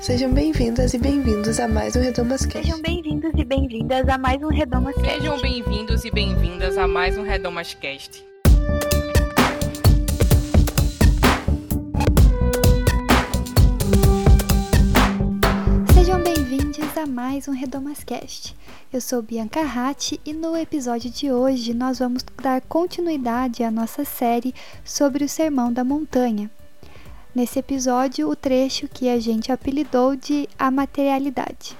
Sejam bem-vindas e bem-vindos a mais um Redomas Cast. Sejam bem-vindos e bem-vindas a mais um Redomas Cast. Sejam bem-vindos e bem-vindas a mais um Redomas Cast. Sejam bem-vindos a mais um Redomas Cast. Eu sou Bianca Ratti e no episódio de hoje nós vamos dar continuidade à nossa série sobre o Sermão da Montanha. Nesse episódio, o trecho que a gente apelidou de A Materialidade.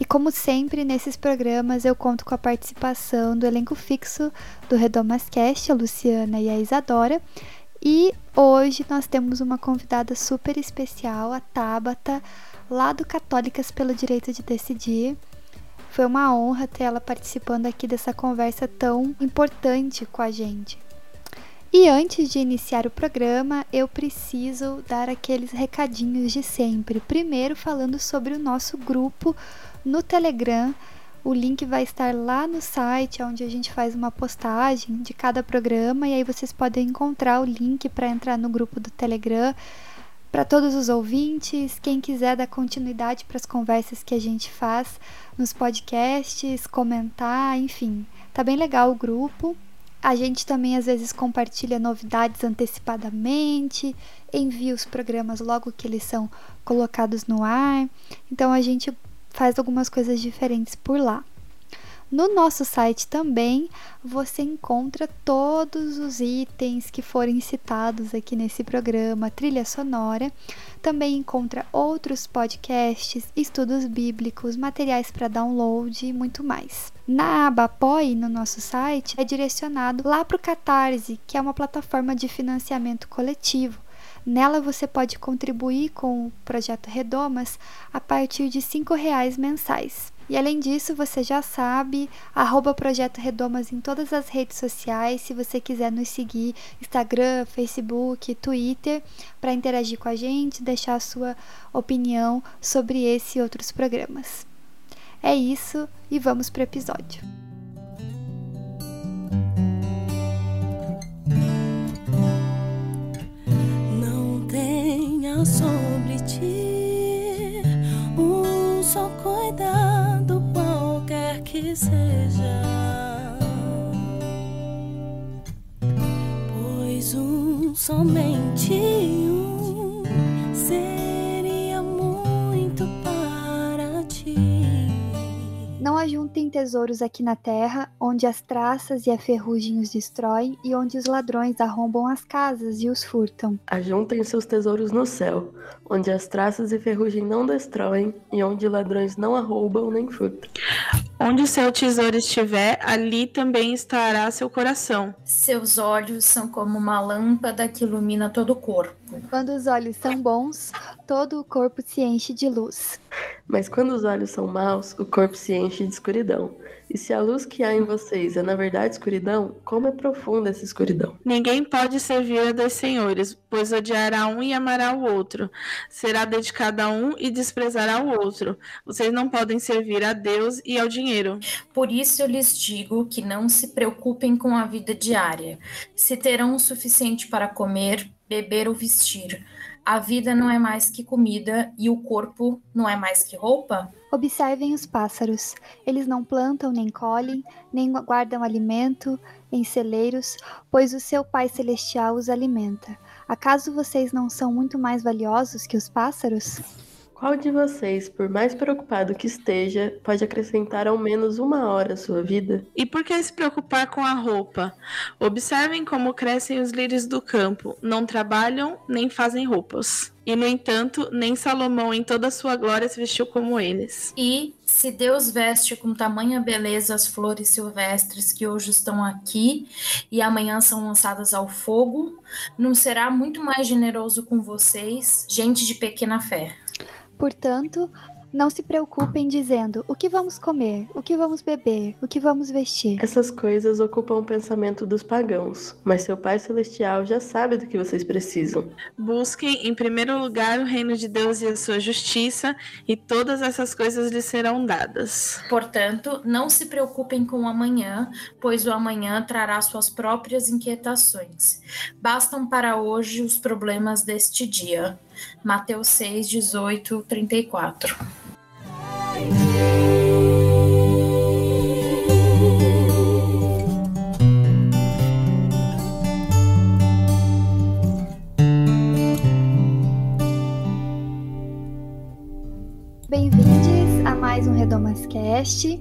E como sempre, nesses programas eu conto com a participação do elenco fixo do Redomas Cast, a Luciana e a Isadora. E hoje nós temos uma convidada super especial, a Tabata, lá do Católicas pelo Direito de Decidir. Foi uma honra ter ela participando aqui dessa conversa tão importante com a gente. E antes de iniciar o programa, eu preciso dar aqueles recadinhos de sempre. Primeiro, falando sobre o nosso grupo no Telegram. O link vai estar lá no site, onde a gente faz uma postagem de cada programa, e aí vocês podem encontrar o link para entrar no grupo do Telegram. Para todos os ouvintes, quem quiser dar continuidade para as conversas que a gente faz nos podcasts, comentar, enfim, tá bem legal o grupo. A gente também às vezes compartilha novidades antecipadamente, envia os programas logo que eles são colocados no ar. Então a gente faz algumas coisas diferentes por lá. No nosso site também você encontra todos os itens que forem citados aqui nesse programa, trilha sonora. Também encontra outros podcasts, estudos bíblicos, materiais para download e muito mais. Na aba Apoie no nosso site é direcionado lá para o Catarse, que é uma plataforma de financiamento coletivo. Nela você pode contribuir com o projeto Redomas a partir de R$ reais mensais. E além disso, você já sabe, arroba Projeto Redomas em todas as redes sociais, se você quiser nos seguir, Instagram, Facebook, Twitter, para interagir com a gente, deixar a sua opinião sobre esse e outros programas. É isso e vamos para o episódio. Não tenha sobre ti um só cuidado que seja. Pois um somente um Não ajuntem tesouros aqui na terra, onde as traças e a ferrugem os destroem, e onde os ladrões arrombam as casas e os furtam. Ajuntem seus tesouros no céu, onde as traças e ferrugem não destroem, e onde ladrões não arrombam nem furtam. Onde seu tesouro estiver, ali também estará seu coração. Seus olhos são como uma lâmpada que ilumina todo o corpo. Quando os olhos são bons, todo o corpo se enche de luz. Mas quando os olhos são maus, o corpo se enche de escuridão. E se a luz que há em vocês é na verdade escuridão, como é profunda essa escuridão? Ninguém pode servir a dois senhores, pois odiará um e amará o outro. Será dedicado a um e desprezará o outro. Vocês não podem servir a Deus e ao dinheiro. Por isso eu lhes digo que não se preocupem com a vida diária, se terão o suficiente para comer, beber ou vestir. A vida não é mais que comida e o corpo não é mais que roupa? Observem os pássaros. Eles não plantam nem colhem, nem guardam alimento em celeiros, pois o seu Pai Celestial os alimenta. Acaso vocês não são muito mais valiosos que os pássaros? Qual de vocês, por mais preocupado que esteja, pode acrescentar ao menos uma hora à sua vida? E por que se preocupar com a roupa? Observem como crescem os lírios do campo. Não trabalham nem fazem roupas. E, no entanto, nem Salomão em toda a sua glória se vestiu como eles. E se Deus veste com tamanha beleza as flores silvestres que hoje estão aqui e amanhã são lançadas ao fogo, não será muito mais generoso com vocês, gente de pequena fé? Portanto, não se preocupem dizendo o que vamos comer, o que vamos beber, o que vamos vestir. Essas coisas ocupam o pensamento dos pagãos, mas seu Pai Celestial já sabe do que vocês precisam. Busquem em primeiro lugar o reino de Deus e a sua justiça, e todas essas coisas lhes serão dadas. Portanto, não se preocupem com o amanhã, pois o amanhã trará suas próprias inquietações. Bastam para hoje os problemas deste dia. Mateus 6, 18, 34. Bem-vindos a mais um Redomascast.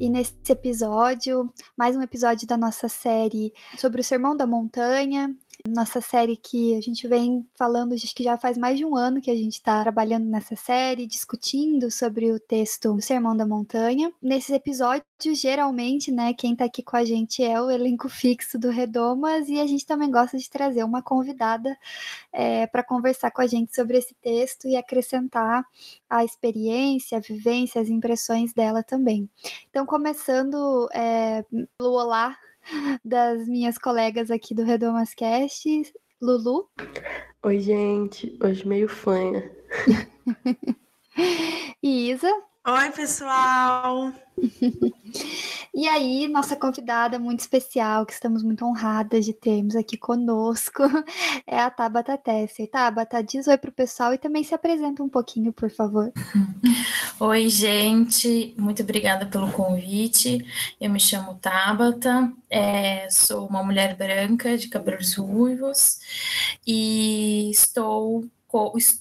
E nesse episódio, mais um episódio da nossa série sobre o Sermão da Montanha, nossa série que a gente vem falando, acho que já faz mais de um ano que a gente está trabalhando nessa série, discutindo sobre o texto do Sermão da Montanha. Nesses episódios, geralmente, né, quem está aqui com a gente é o elenco fixo do Redomas e a gente também gosta de trazer uma convidada é, para conversar com a gente sobre esse texto e acrescentar a experiência, a vivência, as impressões dela também. Então, começando é, pelo olá das minhas colegas aqui do Redomascast, Lulu. Oi, gente. Hoje meio fanha. e Isa. Oi, pessoal. E aí, nossa convidada muito especial, que estamos muito honradas de termos aqui conosco, é a Tabata Tesser. Tabata, diz oi pro pessoal e também se apresenta um pouquinho, por favor. Oi, gente, muito obrigada pelo convite. Eu me chamo Tabata, é, sou uma mulher branca de cabelos ruivos e estou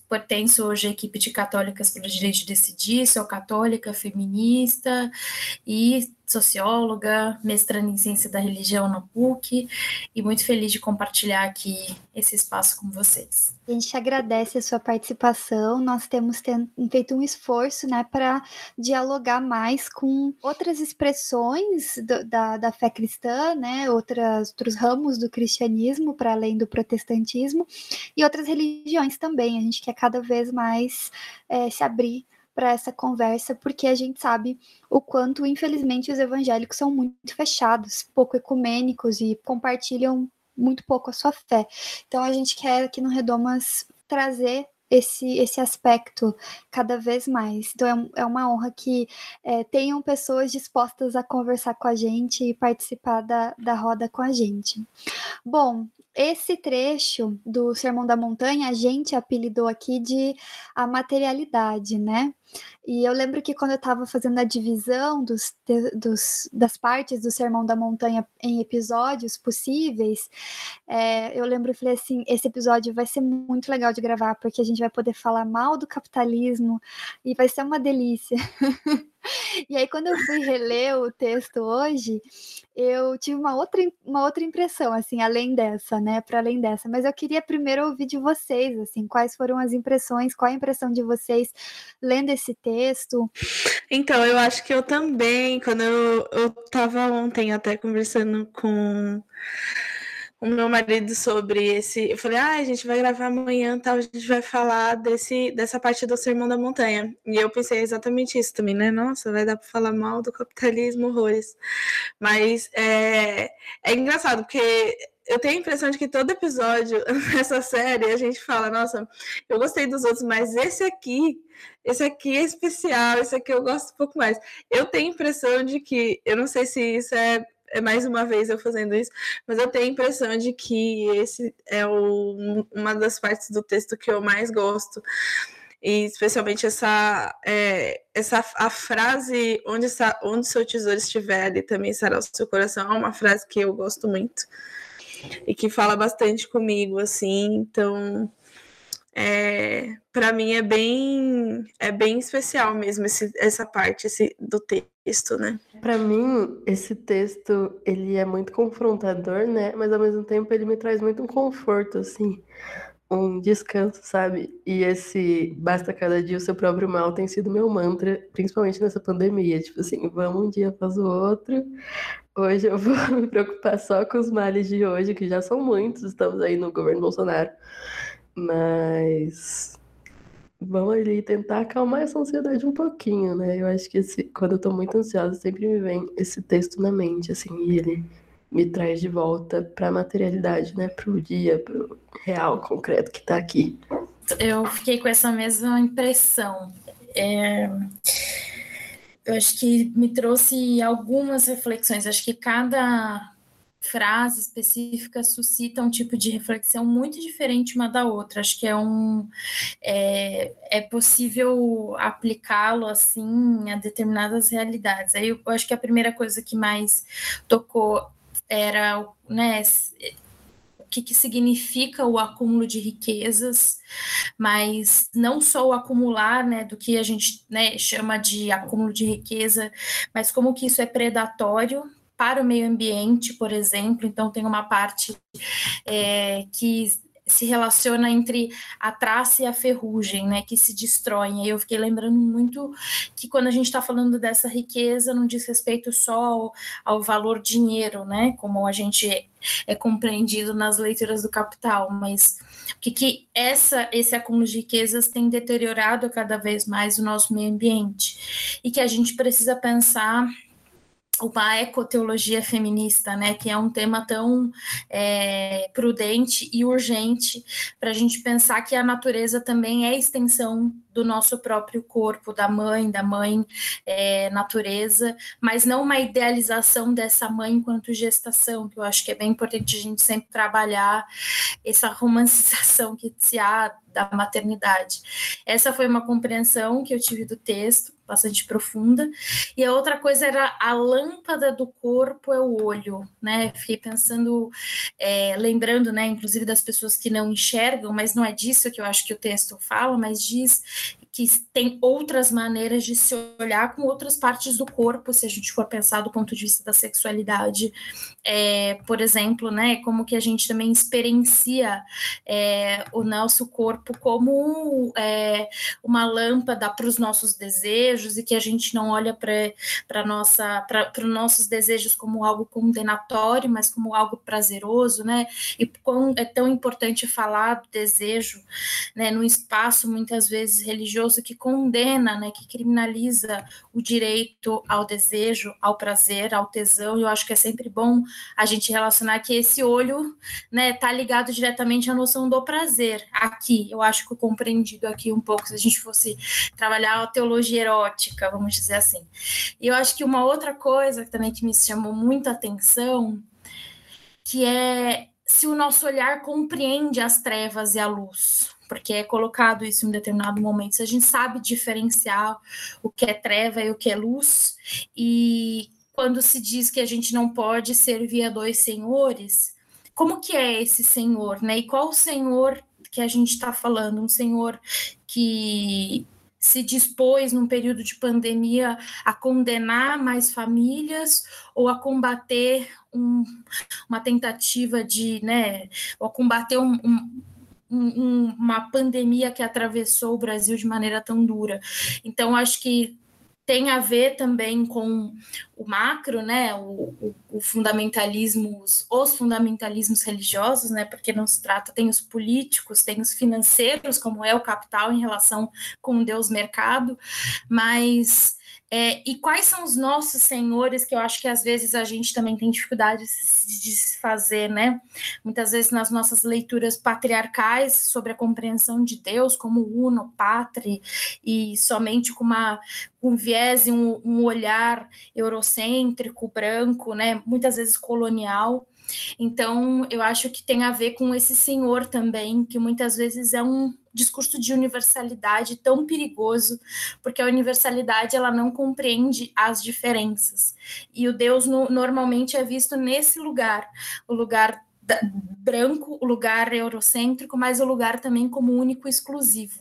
pertenço hoje à equipe de católicas pelo direito de decidir, sou católica, feminista e socióloga, mestrando em ciência da religião na PUC e muito feliz de compartilhar aqui esse espaço com vocês. A gente agradece a sua participação. Nós temos feito um esforço né, para dialogar mais com outras expressões do, da, da fé cristã, né, outras, outros ramos do cristianismo, para além do protestantismo, e outras religiões também. A gente quer cada vez mais é, se abrir para essa conversa, porque a gente sabe o quanto, infelizmente, os evangélicos são muito fechados, pouco ecumênicos e compartilham muito pouco a sua fé. Então a gente quer aqui no Redomas trazer esse, esse aspecto cada vez mais. Então é, é uma honra que é, tenham pessoas dispostas a conversar com a gente e participar da, da roda com a gente. Bom, esse trecho do Sermão da Montanha a gente apelidou aqui de a materialidade, né? E eu lembro que quando eu estava fazendo a divisão dos, dos, das partes do Sermão da Montanha em episódios possíveis, é, eu lembro e falei assim: esse episódio vai ser muito legal de gravar, porque a gente vai poder falar mal do capitalismo e vai ser uma delícia. E aí, quando eu fui reler o texto hoje, eu tive uma outra, uma outra impressão, assim, além dessa, né? Para além dessa. Mas eu queria primeiro ouvir de vocês, assim, quais foram as impressões, qual a impressão de vocês lendo esse texto? Então, eu acho que eu também, quando eu, eu ontem até conversando com o meu marido sobre esse. Eu falei, ah, a gente vai gravar amanhã, tal, a gente vai falar desse, dessa parte do Sermão da Montanha. E eu pensei exatamente isso também, né? Nossa, vai dar para falar mal do capitalismo, horrores. Mas é, é engraçado, porque eu tenho a impressão de que todo episódio nessa série a gente fala, nossa, eu gostei dos outros, mas esse aqui, esse aqui é especial, esse aqui eu gosto um pouco mais. Eu tenho a impressão de que, eu não sei se isso é é mais uma vez eu fazendo isso, mas eu tenho a impressão de que esse é o, uma das partes do texto que eu mais gosto. E especialmente essa, é, essa a frase onde, onde seu tesouro estiver, ali também será o seu coração, é uma frase que eu gosto muito e que fala bastante comigo, assim, então é, para mim é bem é bem especial mesmo esse, essa parte esse, do texto, né? Para mim esse texto ele é muito confrontador, né? Mas ao mesmo tempo ele me traz muito um conforto, assim, um descanso, sabe? E esse basta cada dia o seu próprio mal tem sido meu mantra, principalmente nessa pandemia. Tipo assim, vamos um dia após o outro. Hoje eu vou me preocupar só com os males de hoje, que já são muitos. Estamos aí no governo Bolsonaro. Mas vamos ali tentar acalmar essa ansiedade um pouquinho, né? Eu acho que esse, quando eu tô muito ansiosa, sempre me vem esse texto na mente, assim, e ele me traz de volta para a materialidade, né? Para o dia, para o real, concreto que está aqui. Eu fiquei com essa mesma impressão. É... Eu acho que me trouxe algumas reflexões. Acho que cada frase específica suscita um tipo de reflexão muito diferente uma da outra. Acho que é um é, é possível aplicá-lo assim a determinadas realidades. Aí eu acho que a primeira coisa que mais tocou era né, o que, que significa o acúmulo de riquezas, mas não só o acumular né, do que a gente né, chama de acúmulo de riqueza, mas como que isso é predatório para o meio ambiente, por exemplo. Então, tem uma parte é, que se relaciona entre a traça e a ferrugem, né, que se destroem. E eu fiquei lembrando muito que quando a gente está falando dessa riqueza, não diz respeito só ao, ao, valor dinheiro, né, como a gente é, é compreendido nas leituras do Capital, mas o que, que essa, esse acúmulo de riquezas tem deteriorado cada vez mais o nosso meio ambiente e que a gente precisa pensar uma ecoteologia feminista, né, que é um tema tão é, prudente e urgente para a gente pensar que a natureza também é extensão do nosso próprio corpo, da mãe, da mãe é, natureza, mas não uma idealização dessa mãe enquanto gestação, que eu acho que é bem importante a gente sempre trabalhar essa romancização que se há da maternidade. Essa foi uma compreensão que eu tive do texto, bastante profunda. E a outra coisa era a lâmpada do corpo é o olho, né? Fiquei pensando, é, lembrando, né, inclusive das pessoas que não enxergam, mas não é disso que eu acho que o texto fala, mas diz que tem outras maneiras de se olhar com outras partes do corpo, se a gente for pensar do ponto de vista da sexualidade, é, por exemplo, né, como que a gente também experiencia é, o nosso corpo como é, uma lâmpada para os nossos desejos e que a gente não olha para nossa para os nossos desejos como algo condenatório, mas como algo prazeroso, né? E quão é tão importante falar do desejo, né, num espaço muitas vezes religioso religioso que condena, né, que criminaliza o direito ao desejo, ao prazer, ao tesão. E eu acho que é sempre bom a gente relacionar que esse olho, né, tá ligado diretamente à noção do prazer. Aqui, eu acho que compreendido aqui um pouco, se a gente fosse trabalhar a teologia erótica, vamos dizer assim. E eu acho que uma outra coisa também que me chamou muita atenção, que é se o nosso olhar compreende as trevas e a luz porque é colocado isso em determinado momento. Se a gente sabe diferenciar o que é treva e o que é luz, e quando se diz que a gente não pode servir a dois senhores, como que é esse senhor, né? E qual o senhor que a gente está falando? Um senhor que se dispôs num período de pandemia a condenar mais famílias ou a combater um, uma tentativa de, né, ou a combater um, um um, uma pandemia que atravessou o Brasil de maneira tão dura. Então, acho que tem a ver também com o macro, né, o, o, o os fundamentalismos religiosos, né, porque não se trata, tem os políticos, tem os financeiros, como é o capital em relação com Deus mercado, mas é, e quais são os nossos senhores, que eu acho que às vezes a gente também tem dificuldade de se fazer, né? Muitas vezes nas nossas leituras patriarcais sobre a compreensão de Deus como uno, pátria, e somente com uma um viés e um, um olhar eurocêntrico, branco, né? Muitas vezes colonial. Então, eu acho que tem a ver com esse senhor também, que muitas vezes é um discurso de universalidade tão perigoso, porque a universalidade ela não compreende as diferenças. E o Deus no, normalmente é visto nesse lugar, o lugar da, branco, o lugar eurocêntrico, mas o lugar também como único e exclusivo.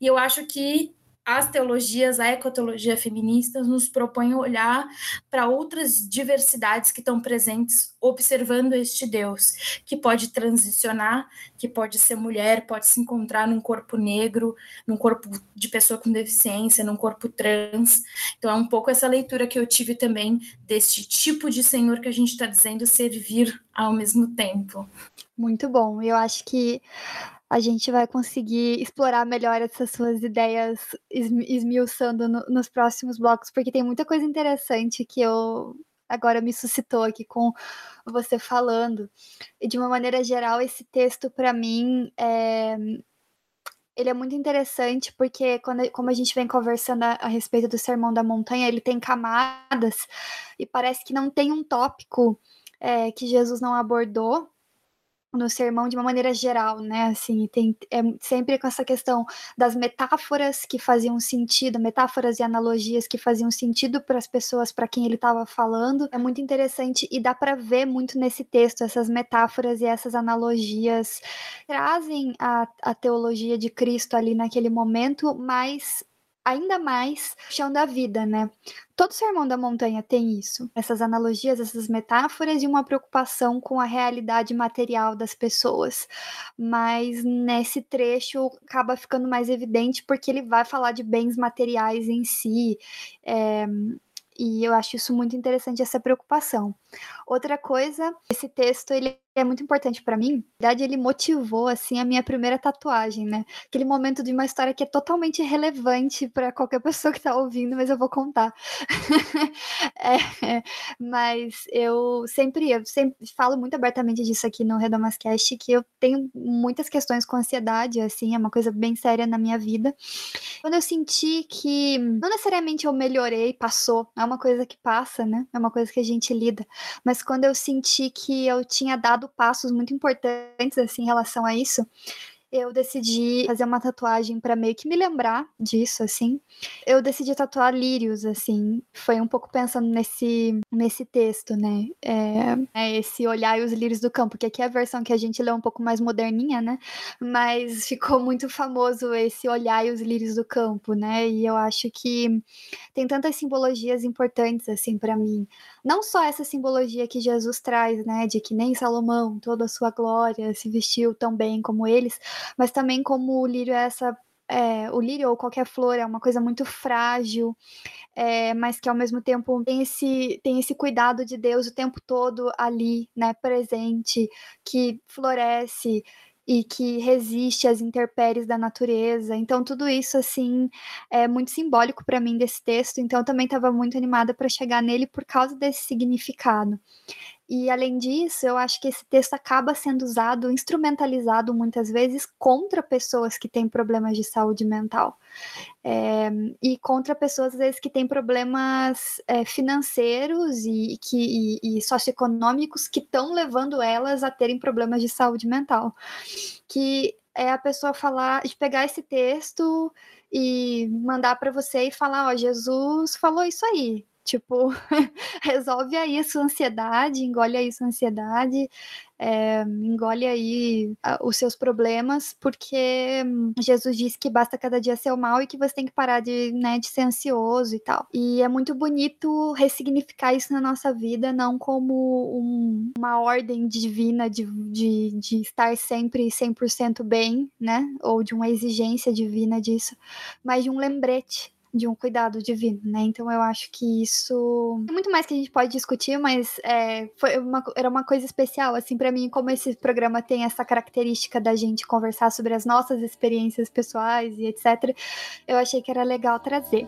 E eu acho que as teologias, a ecoteologia feminista nos propõe olhar para outras diversidades que estão presentes, observando este Deus, que pode transicionar, que pode ser mulher, pode se encontrar num corpo negro, num corpo de pessoa com deficiência, num corpo trans. Então é um pouco essa leitura que eu tive também deste tipo de Senhor que a gente está dizendo servir ao mesmo tempo. Muito bom. Eu acho que a gente vai conseguir explorar melhor essas suas ideias esmiuçando no, nos próximos blocos, porque tem muita coisa interessante que eu agora me suscitou aqui com você falando. E de uma maneira geral, esse texto para mim é, ele é muito interessante porque quando, como a gente vem conversando a, a, respeito do Sermão da Montanha, ele tem camadas e parece que não tem um tópico é, que Jesus não abordou no sermão de uma maneira geral, né? Assim, tem é sempre com essa questão das metáforas que faziam sentido, metáforas e analogias que faziam sentido para as pessoas para quem ele estava falando. É muito interessante e dá para ver muito nesse texto essas metáforas e essas analogias trazem a, a teologia de Cristo ali naquele momento, mas ainda mais chão da vida, né? Todo sermão da montanha tem isso, essas analogias, essas metáforas e uma preocupação com a realidade material das pessoas. Mas nesse trecho acaba ficando mais evidente porque ele vai falar de bens materiais em si. É, e eu acho isso muito interessante, essa preocupação. Outra coisa, esse texto ele é muito importante para mim. Na verdade, ele motivou assim a minha primeira tatuagem, né? Aquele momento de uma história que é totalmente relevante para qualquer pessoa que tá ouvindo, mas eu vou contar. é, mas eu sempre, eu sempre falo muito abertamente disso aqui no Redomascast, que eu tenho muitas questões com ansiedade, assim, é uma coisa bem séria na minha vida. Quando eu senti que não necessariamente eu melhorei, passou, é uma coisa que passa, né? É uma coisa que a gente lida. Mas quando eu senti que eu tinha dado passos muito importantes assim em relação a isso, eu decidi fazer uma tatuagem para meio que me lembrar disso, assim. Eu decidi tatuar lírios, assim. Foi um pouco pensando nesse, nesse texto, né? É, é esse olhar e os lírios do campo, que aqui é a versão que a gente lê um pouco mais moderninha, né? Mas ficou muito famoso esse olhar e os lírios do campo, né? E eu acho que tem tantas simbologias importantes, assim, para mim. Não só essa simbologia que Jesus traz, né? De que nem Salomão, toda a sua glória, se vestiu tão bem como eles, mas também como o lírio é essa é, o lírio ou qualquer flor é uma coisa muito frágil, é, mas que ao mesmo tempo tem esse, tem esse cuidado de Deus o tempo todo ali, né, presente, que floresce e que resiste às intempéries da natureza. Então tudo isso assim é muito simbólico para mim desse texto. Então também estava muito animada para chegar nele por causa desse significado. E além disso, eu acho que esse texto acaba sendo usado, instrumentalizado muitas vezes contra pessoas que têm problemas de saúde mental. É, e contra pessoas, às vezes, que têm problemas é, financeiros e, que, e, e socioeconômicos que estão levando elas a terem problemas de saúde mental. Que é a pessoa falar, de pegar esse texto e mandar para você e falar, ó, Jesus falou isso aí, Tipo, resolve aí a sua ansiedade, engole aí sua ansiedade, é, engole aí os seus problemas, porque Jesus disse que basta cada dia ser o mal e que você tem que parar de, né, de ser ansioso e tal. E é muito bonito ressignificar isso na nossa vida, não como um, uma ordem divina de, de, de estar sempre 100% bem, né? Ou de uma exigência divina disso, mas de um lembrete de um cuidado divino, né? Então eu acho que isso tem muito mais que a gente pode discutir, mas é, foi uma, era uma coisa especial assim para mim, como esse programa tem essa característica da gente conversar sobre as nossas experiências pessoais e etc. Eu achei que era legal trazer.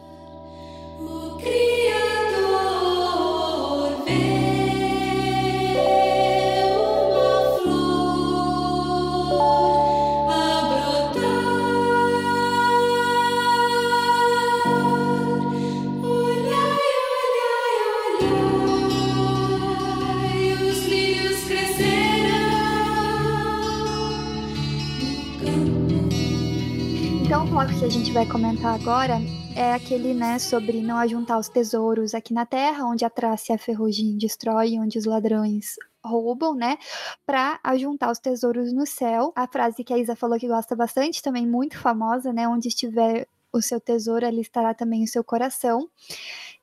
O bloco que a gente vai comentar agora é aquele, né, sobre não ajuntar os tesouros aqui na terra, onde a traça e a ferrugem destrói, onde os ladrões roubam, né, para ajuntar os tesouros no céu. A frase que a Isa falou que gosta bastante, também muito famosa, né, onde estiver o seu tesouro, ali estará também o seu coração.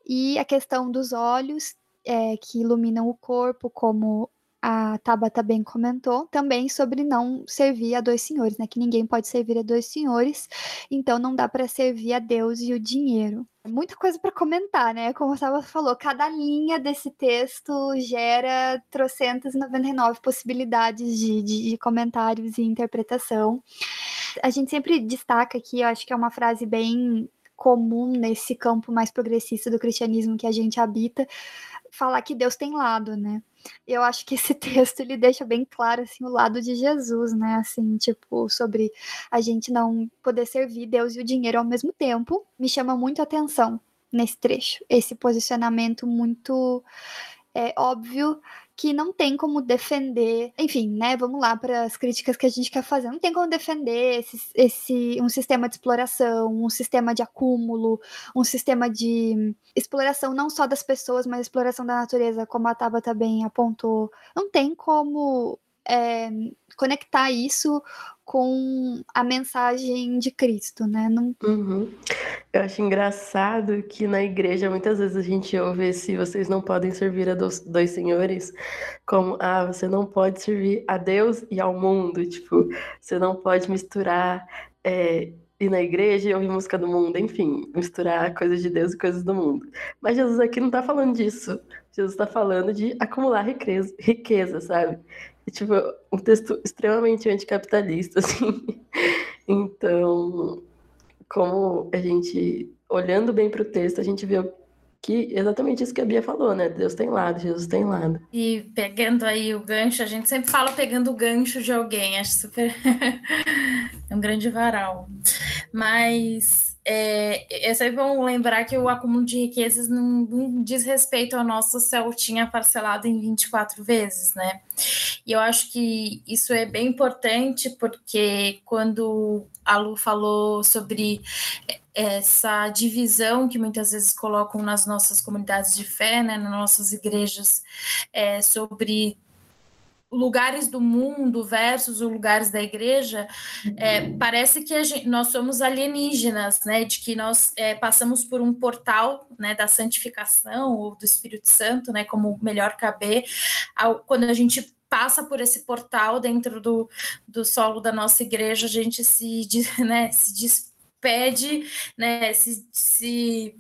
E a questão dos olhos, é, que iluminam o corpo, como a Tabata bem comentou, também sobre não servir a dois senhores, né? Que ninguém pode servir a dois senhores, então não dá para servir a Deus e o dinheiro. Muita coisa para comentar, né? Como a Tabata falou, cada linha desse texto gera trocentas e 99 possibilidades de, de, de comentários e interpretação. A gente sempre destaca aqui, eu acho que é uma frase bem comum nesse campo mais progressista do cristianismo que a gente habita, falar que Deus tem lado, né? Eu acho que esse texto ele deixa bem claro assim o lado de Jesus, né? Assim, tipo, sobre a gente não poder servir Deus e o dinheiro ao mesmo tempo. Me chama muito a atenção nesse trecho, esse posicionamento muito é, óbvio que não tem como defender, enfim, né? Vamos lá para as críticas que a gente quer fazer. Não tem como defender esse, esse um sistema de exploração, um sistema de acúmulo, um sistema de exploração não só das pessoas, mas exploração da natureza, como a Tabata bem apontou. Não tem como é, conectar isso com a mensagem de Cristo, né? Não... Uhum. Eu acho engraçado que na igreja muitas vezes a gente ouve esse vocês não podem servir a dois, dois senhores, como ah, você não pode servir a Deus e ao mundo, tipo, você não pode misturar é, ir na igreja e ouvir música do mundo, enfim, misturar coisas de Deus e coisas do mundo. Mas Jesus aqui não está falando disso. Jesus está falando de acumular riqueza, riqueza, sabe? E, tipo, um texto extremamente anticapitalista, assim. Então, como a gente, olhando bem para o texto, a gente vê que exatamente isso que a Bia falou, né? Deus tem lado, Jesus tem lado. E pegando aí o gancho, a gente sempre fala pegando o gancho de alguém, acho super. é um grande varal. Mas é, é sempre bom lembrar que o acúmulo de riquezas não, não diz respeito ao nosso Celtinha parcelado em 24 vezes, né? E eu acho que isso é bem importante, porque quando a Lu falou sobre essa divisão que muitas vezes colocam nas nossas comunidades de fé, né, nas nossas igrejas, é, sobre lugares do mundo versus os lugares da igreja, é, parece que gente, nós somos alienígenas, né? De que nós é, passamos por um portal, né? Da santificação ou do Espírito Santo, né? Como melhor caber, ao, quando a gente passa por esse portal dentro do, do solo da nossa igreja, a gente se, né, se despede, né, se, se,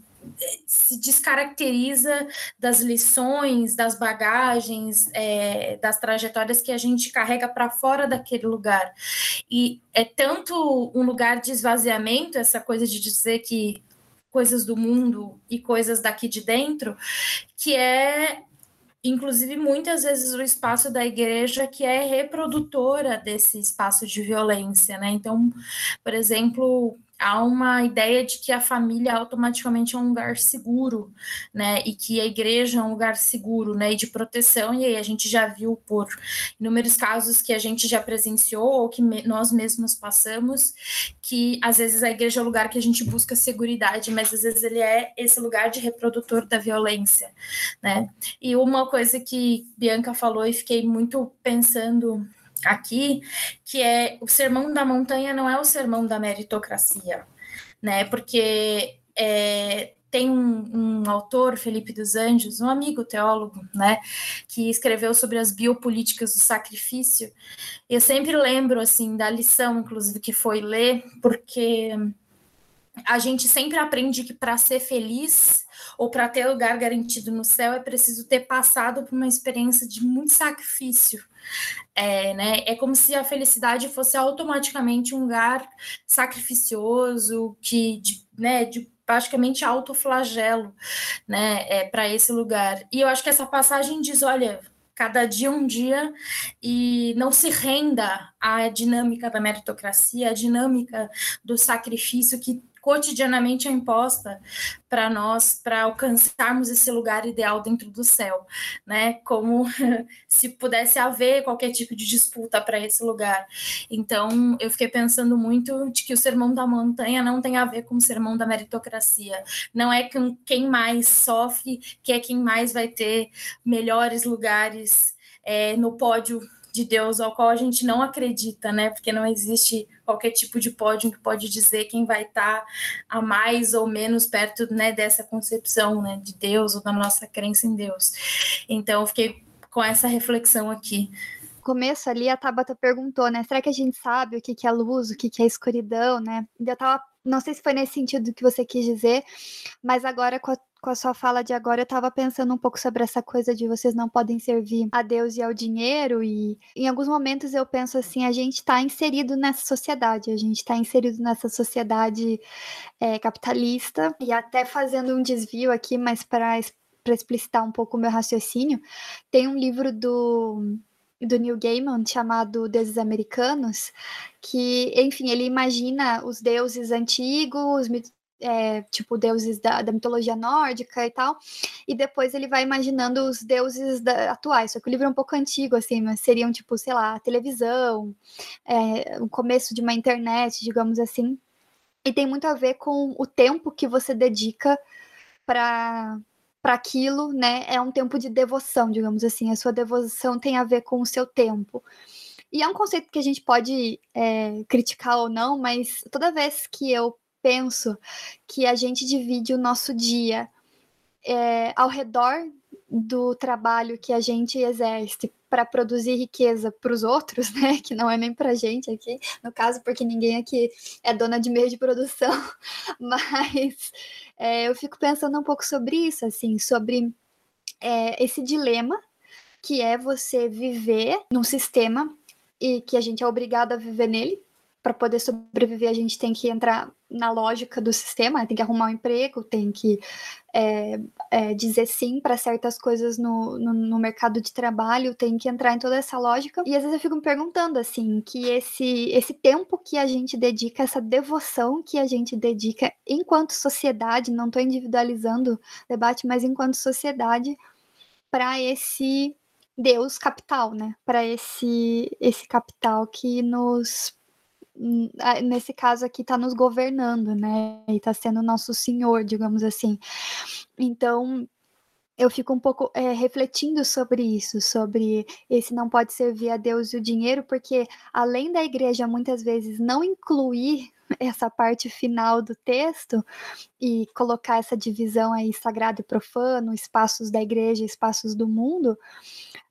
se descaracteriza das lições, das bagagens, é, das trajetórias que a gente carrega para fora daquele lugar. E é tanto um lugar de esvaziamento, essa coisa de dizer que coisas do mundo e coisas daqui de dentro, que é inclusive muitas vezes o espaço da igreja que é reprodutora desse espaço de violência, né? Então, por exemplo, há uma ideia de que a família automaticamente é um lugar seguro, né? E que a igreja é um lugar seguro, né? E de proteção. E aí a gente já viu por inúmeros casos que a gente já presenciou ou que nós mesmos passamos, que às vezes a igreja é o lugar que a gente busca segurança, mas às vezes ele é esse lugar de reprodutor da violência, né? E uma coisa que Bianca falou e fiquei muito pensando aqui, que é o sermão da montanha não é o sermão da meritocracia, né? Porque é, tem um, um, autor, Felipe dos Anjos, um amigo teólogo, né, que escreveu sobre as biopolíticas do sacrifício. Eu sempre lembro assim da lição, inclusive, que foi ler, porque a gente sempre aprende que para ser feliz ou para ter lugar garantido no céu é preciso ter passado por uma experiência de muito sacrifício. É, né? é como se a felicidade fosse automaticamente um lugar sacrificioso, que, de, né, de praticamente autoflagelo né, é, para esse lugar. E eu acho que essa passagem diz: olha, cada dia um dia e não se renda à dinâmica da meritocracia, à dinâmica do sacrifício que cotidianamente é imposta para nós para alcançarmos esse lugar ideal dentro do céu, né? Como se pudesse haver qualquer tipo de disputa para esse lugar. Então, eu fiquei pensando muito de que o sermão da montanha não tem a ver com o sermão da meritocracia. Não é quem mais sofre que é quem mais vai ter melhores lugares é, no pódio de Deus ao qual a gente não acredita, né? Porque não existe qualquer tipo de pódio que pode dizer quem vai estar a mais ou menos perto, né, dessa concepção, né, de Deus ou da nossa crença em Deus. Então, eu fiquei com essa reflexão aqui. Começo ali a Tabata perguntou, né? Será que a gente sabe o que, que é luz, o que, que é escuridão, né? Eu tava, não sei se foi nesse sentido que você quis dizer, mas agora com a com a sua fala de agora, eu estava pensando um pouco sobre essa coisa de vocês não podem servir a Deus e ao dinheiro, e em alguns momentos eu penso assim: a gente está inserido nessa sociedade, a gente está inserido nessa sociedade é, capitalista, e até fazendo um desvio aqui, mas para explicitar um pouco o meu raciocínio, tem um livro do do Neil Gaiman chamado Deuses Americanos, que, enfim, ele imagina os deuses antigos, é, tipo deuses da, da, mitologia nórdica e tal, e depois ele vai imaginando os deuses da, atuais. Só que o livro é um pouco antigo, assim, mas seriam tipo, sei lá, a televisão, é, o começo de uma internet, digamos assim. E tem muito a ver com o tempo que você dedica para para aquilo, né? É um tempo de devoção, digamos assim. A sua devoção tem a ver com o seu tempo. E é um conceito que a gente pode é, criticar ou não, mas toda vez que eu penso que a gente divide o nosso dia é, ao redor do trabalho que a gente exerce para produzir riqueza para os outros, né? Que não é nem para a gente aqui, no caso, porque ninguém aqui é dona de meio de produção, mas é, eu fico pensando um pouco sobre isso, assim, sobre é, esse dilema que é você viver num sistema e que a gente é obrigado a viver nele. Para poder sobreviver, a gente tem que entrar na lógica do sistema, tem que arrumar um emprego, tem que é, é, dizer sim para certas coisas no, no, no, mercado de trabalho, tem que entrar em toda essa lógica. E às vezes eu fico me perguntando assim, que esse, esse tempo que a gente dedica, essa devoção que a gente dedica enquanto sociedade, não estou individualizando o debate, mas enquanto sociedade, para esse Deus capital, né? Para esse esse capital que nos nesse caso aqui está nos governando, né? E está sendo nosso senhor, digamos assim. Então, eu fico um pouco é, refletindo sobre isso, sobre esse não pode servir a Deus e o dinheiro, porque além da igreja muitas vezes não incluir essa parte final do texto e colocar essa divisão aí sagrado e profano, espaços da igreja, espaços do mundo,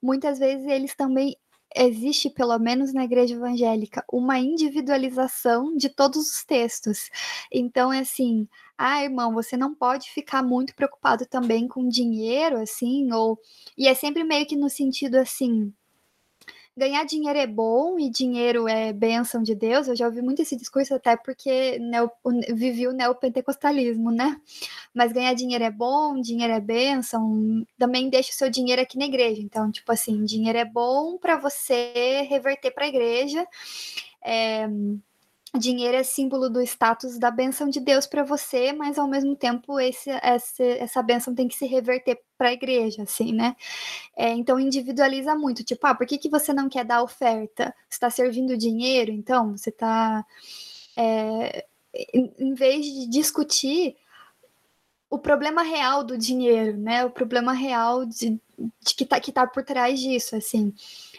muitas vezes eles também existe, pelo menos na igreja evangélica, uma individualização de todos os textos. Então, é assim, ah, irmão, você não pode ficar muito preocupado também com dinheiro, assim, ou. E é sempre meio que no sentido assim ganhar dinheiro é bom e dinheiro é bênção de Deus. Eu já ouvi muito esse discurso, até porque neo, vivi o neopentecostalismo, né? Mas ganhar dinheiro é bom, dinheiro é bênção. Também deixa o seu dinheiro aqui na igreja. Então, tipo assim, dinheiro é bom para você reverter para a igreja. É, dinheiro é símbolo do status da benção de Deus para você, mas ao mesmo tempo esse, essa, essa benção tem que se reverter para a igreja, assim, né? É, então individualiza muito, tipo, ah, por que, que você não quer dar oferta? Você está servindo dinheiro, então você está. É, em, vez de discutir o problema real do dinheiro, né? O problema real de que, está que tá por trás disso, assim.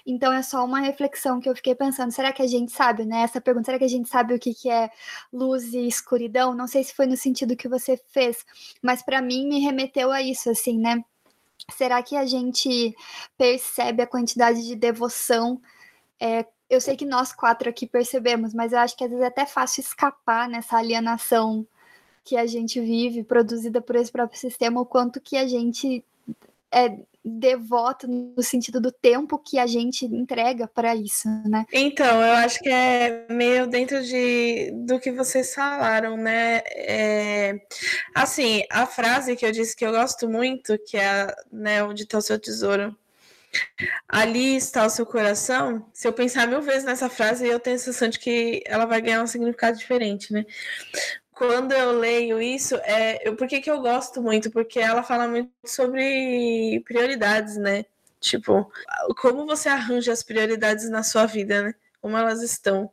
Então é só uma reflexão que eu fiquei pensando, será que a gente sabe, né? Essa pergunta, será que a gente sabe o que, que é luz e escuridão? Não sei se foi no sentido que você fez, mas para mim me remeteu a isso, assim, né? Será que a gente percebe a quantidade de devoção? É, eu sei que nós quatro aqui percebemos, mas eu acho que às vezes é até fácil escapar nessa alienação que a gente vive, produzida por esse próprio sistema, o quanto que a gente é, devoto no sentido do tempo que a gente entrega para isso, né? Então, eu acho que é meio dentro de do que vocês falaram, né? É, assim, a frase que eu disse que eu gosto muito, que é né, onde está o seu tesouro. Ali está o seu coração. Se eu pensar mil vezes nessa frase, eu tenho a sensação de que ela vai ganhar um significado diferente, né? Quando eu leio isso, é, eu, por que, que eu gosto muito? Porque ela fala muito sobre prioridades, né? Tipo, como você arranja as prioridades na sua vida, né? Como elas estão.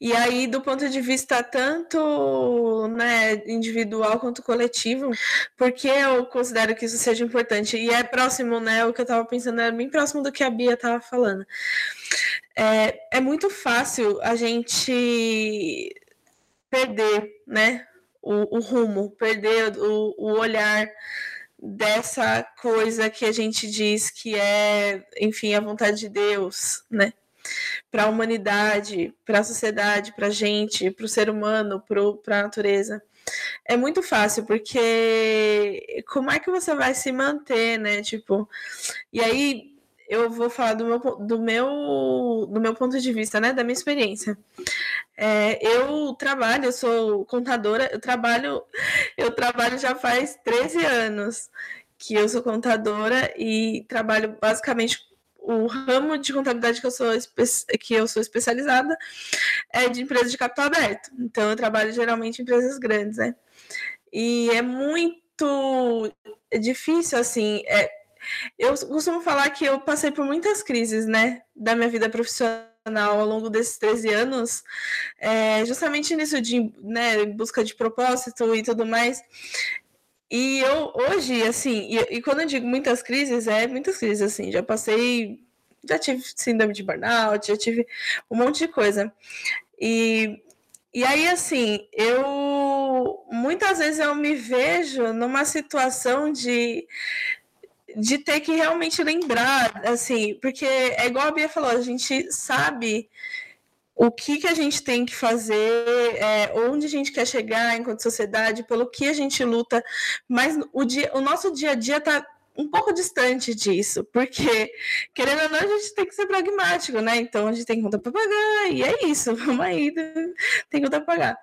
E aí, do ponto de vista tanto né, individual quanto coletivo, porque eu considero que isso seja importante. E é próximo, né? O que eu estava pensando é bem próximo do que a Bia estava falando. É, é muito fácil a gente perder, né? O, o rumo, perder o, o olhar dessa coisa que a gente diz que é, enfim, a vontade de Deus, né? Para a humanidade, para a sociedade, para a gente, para o ser humano, para a natureza. É muito fácil, porque como é que você vai se manter, né? Tipo, e aí eu vou falar do meu, do meu, do meu ponto de vista, né? Da minha experiência. É, eu trabalho, eu sou contadora, eu trabalho, eu trabalho já faz 13 anos que eu sou contadora e trabalho basicamente o ramo de contabilidade que eu sou que eu sou especializada é de empresas de capital aberto. Então eu trabalho geralmente em empresas grandes, né? E é muito difícil, assim. É, eu costumo falar que eu passei por muitas crises, né, da minha vida profissional ao longo desses 13 anos, é, justamente nisso de, né, busca de propósito e tudo mais. E eu hoje, assim, e, e, quando eu digo muitas crises, é muitas crises, assim, já passei, já tive síndrome de burnout, já tive um monte de coisa. E, e aí, assim, eu muitas vezes eu me vejo numa situação de de ter que realmente lembrar, assim, porque é igual a Bia falou, a gente sabe o que, que a gente tem que fazer, é, onde a gente quer chegar enquanto sociedade, pelo que a gente luta, mas o, dia, o nosso dia a dia está um pouco distante disso, porque, querendo ou não, a gente tem que ser pragmático, né? Então a gente tem conta para pagar, e é isso, vamos aí, tem conta para pagar.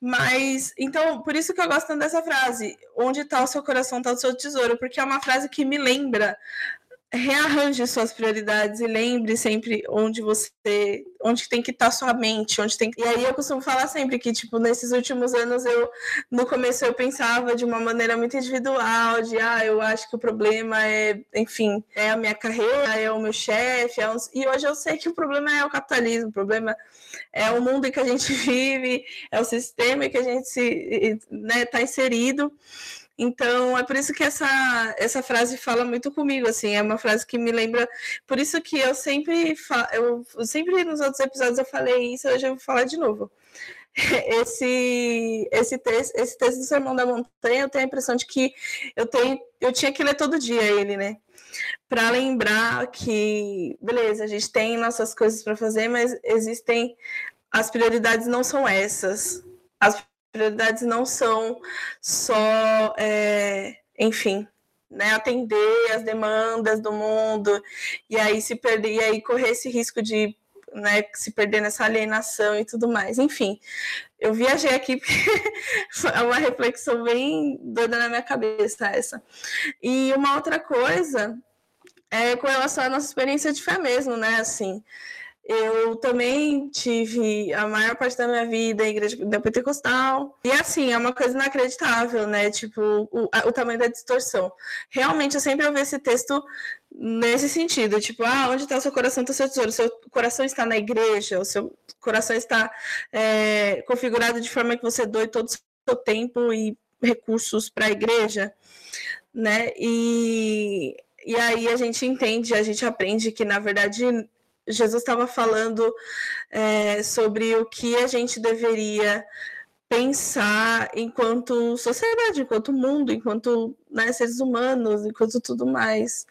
Mas, então, por isso que eu gosto tanto dessa frase: onde está o seu coração, está o seu tesouro, porque é uma frase que me lembra rearranje suas prioridades e lembre sempre onde você, onde tem que estar sua mente, onde tem. E aí eu costumo falar sempre que tipo nesses últimos anos eu no começo eu pensava de uma maneira muito individual, de ah, eu acho que o problema é, enfim, é a minha carreira, é o meu chefe, é e hoje eu sei que o problema é o capitalismo, o problema é o mundo em que a gente vive, é o sistema em que a gente se, né, tá inserido. Então, é por isso que essa, essa frase fala muito comigo, assim, é uma frase que me lembra, por isso que eu sempre, eu sempre nos outros episódios eu falei isso, hoje eu vou falar de novo. Esse, esse, texto, esse texto do Sermão da Montanha, eu tenho a impressão de que eu, tenho, eu tinha que ler todo dia ele, né? Para lembrar que, beleza, a gente tem nossas coisas para fazer, mas existem, as prioridades não são essas. As prioridades não são só, é, enfim, né, atender as demandas do mundo e aí se perder e aí correr esse risco de né, se perder nessa alienação e tudo mais. Enfim, eu viajei aqui porque é uma reflexão bem doida na minha cabeça essa. E uma outra coisa é com relação à nossa experiência de fé mesmo, né? Assim, eu também tive a maior parte da minha vida em igreja pentecostal. E assim, é uma coisa inacreditável, né? Tipo, o, o tamanho da distorção. Realmente, eu sempre ouvi esse texto nesse sentido, tipo, ah, onde está o seu coração, está o seu tesouro? O seu coração está na igreja, o seu coração está é, configurado de forma que você doe todo o seu tempo e recursos para a igreja, né? E, e aí a gente entende, a gente aprende que, na verdade, Jesus estava falando é, sobre o que a gente deveria pensar enquanto sociedade, enquanto mundo, enquanto né, seres humanos, enquanto tudo mais.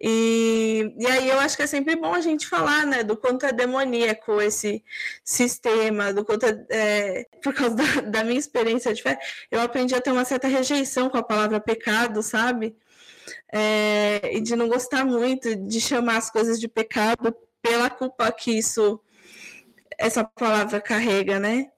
E, e aí eu acho que é sempre bom a gente falar, né, do quanto é demoníaco esse sistema, do quanto é, é por causa da, da, minha experiência de fé, eu aprendi a ter uma certa rejeição com a palavra pecado, sabe? É, e de não gostar muito de chamar as coisas de pecado pela culpa que isso essa palavra carrega, né?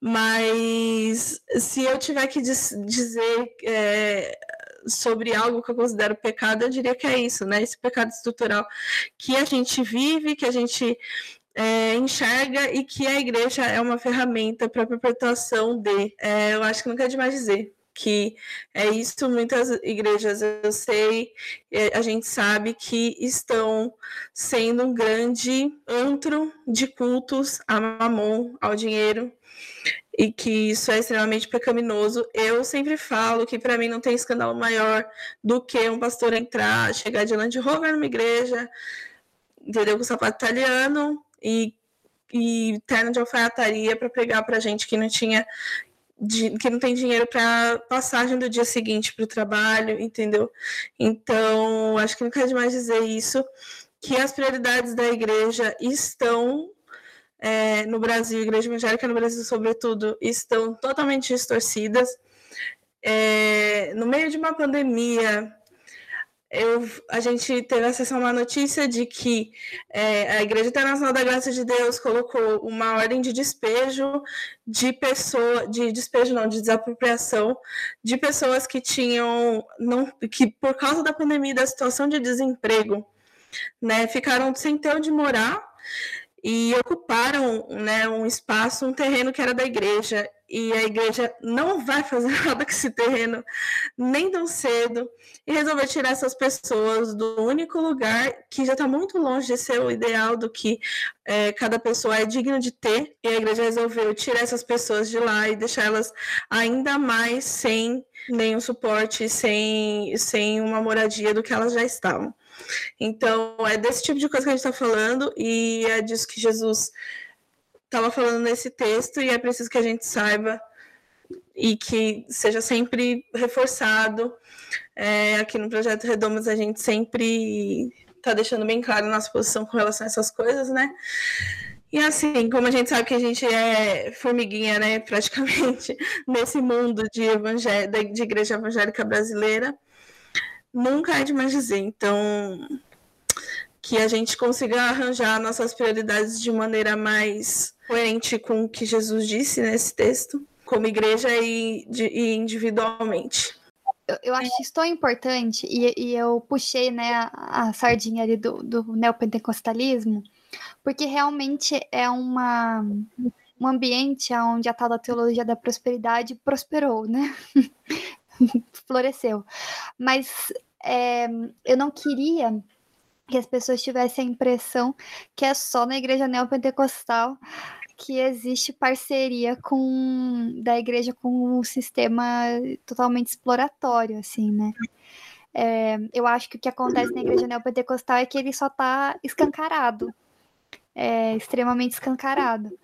Mas se eu tiver que dizer é, sobre algo que eu considero pecado, eu diria que é isso, né? Esse pecado estrutural que a gente vive, que a gente é, enxerga e que a igreja é uma ferramenta para perpetuação de. É, eu acho que nunca é demais dizer que é isso muitas igrejas eu sei a gente sabe que estão sendo um grande antro de cultos a mamon ao dinheiro e que isso é extremamente pecaminoso. Eu sempre falo que para mim não tem escândalo maior do que um pastor entrar chegar de Land Rover numa igreja entendeu? Com sapato italiano e e terno de alfaiataria para pregar para gente que não tinha de, que não tem dinheiro para passagem do dia seguinte para o trabalho, entendeu? Então, acho que não quer demais dizer isso, que as prioridades da igreja estão é, no Brasil, igreja evangélica no Brasil, sobretudo, estão totalmente distorcidas. É, no meio de uma pandemia, eu, a gente teve acesso a uma notícia de que é, a Igreja Internacional da Graça de Deus colocou uma ordem de despejo de pessoa, de despejo não, de desapropriação de pessoas que tinham, não, que por causa da pandemia, da situação de desemprego, né, ficaram sem ter onde morar e ocuparam né, um espaço, um terreno que era da igreja. E a igreja não vai fazer nada com esse terreno nem tão cedo. E resolveu tirar essas pessoas do único lugar que já está muito longe de ser o ideal do que é, cada pessoa é digna de ter. E a igreja resolveu tirar essas pessoas de lá e deixar elas ainda mais sem nenhum suporte, sem, sem uma moradia do que elas já estavam. Então, é desse tipo de coisa que a gente está falando e é disso que Jesus estava falando nesse texto e é preciso que a gente saiba e que seja sempre reforçado. É, aqui no Projeto Redomas a gente sempre está deixando bem claro a nossa posição com relação a essas coisas, né? E assim, como a gente sabe que a gente é formiguinha, né, praticamente, nesse mundo de, de igreja evangélica brasileira, nunca é demais dizer. Então, que a gente consiga arranjar nossas prioridades de maneira mais coerente com o que Jesus disse nesse texto, como igreja e, de, e individualmente. Eu, eu, acho isso tão importante, e, e eu puxei né, a, a, sardinha ali do, do neopentecostalismo, porque realmente é uma, um ambiente onde a tal da teologia da prosperidade prosperou, né? floresceu. Mas é, eu não queria que as pessoas tivessem a impressão que é só na igreja neopentecostal que existe parceria com da igreja com um sistema totalmente exploratório, assim, né? É, eu acho que o que acontece na igreja neopentecostal é que ele só está escancarado, é, extremamente escancarado.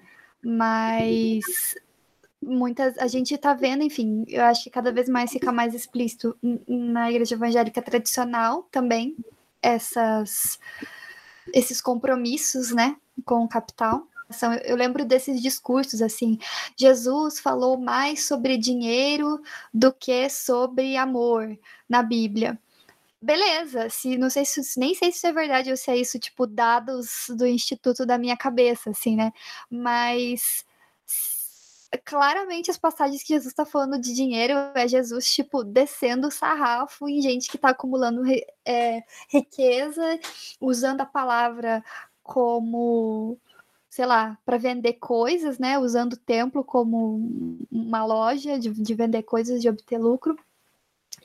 Mas muitas a gente está vendo, enfim, eu acho que cada vez mais fica mais explícito na igreja evangélica tradicional também essas esses compromissos, né, com o capital. Eu lembro desses discursos assim, Jesus falou mais sobre dinheiro do que sobre amor na Bíblia. Beleza, se não sei se nem sei se é verdade ou se é isso tipo dados do instituto da minha cabeça, assim, né? Mas claramente as passagens que Jesus está falando de dinheiro é Jesus, tipo, descendo o sarrafo em gente que está acumulando é, riqueza, usando a palavra como, sei lá, para vender coisas, né? Usando o templo como uma loja de, de vender coisas, de obter lucro.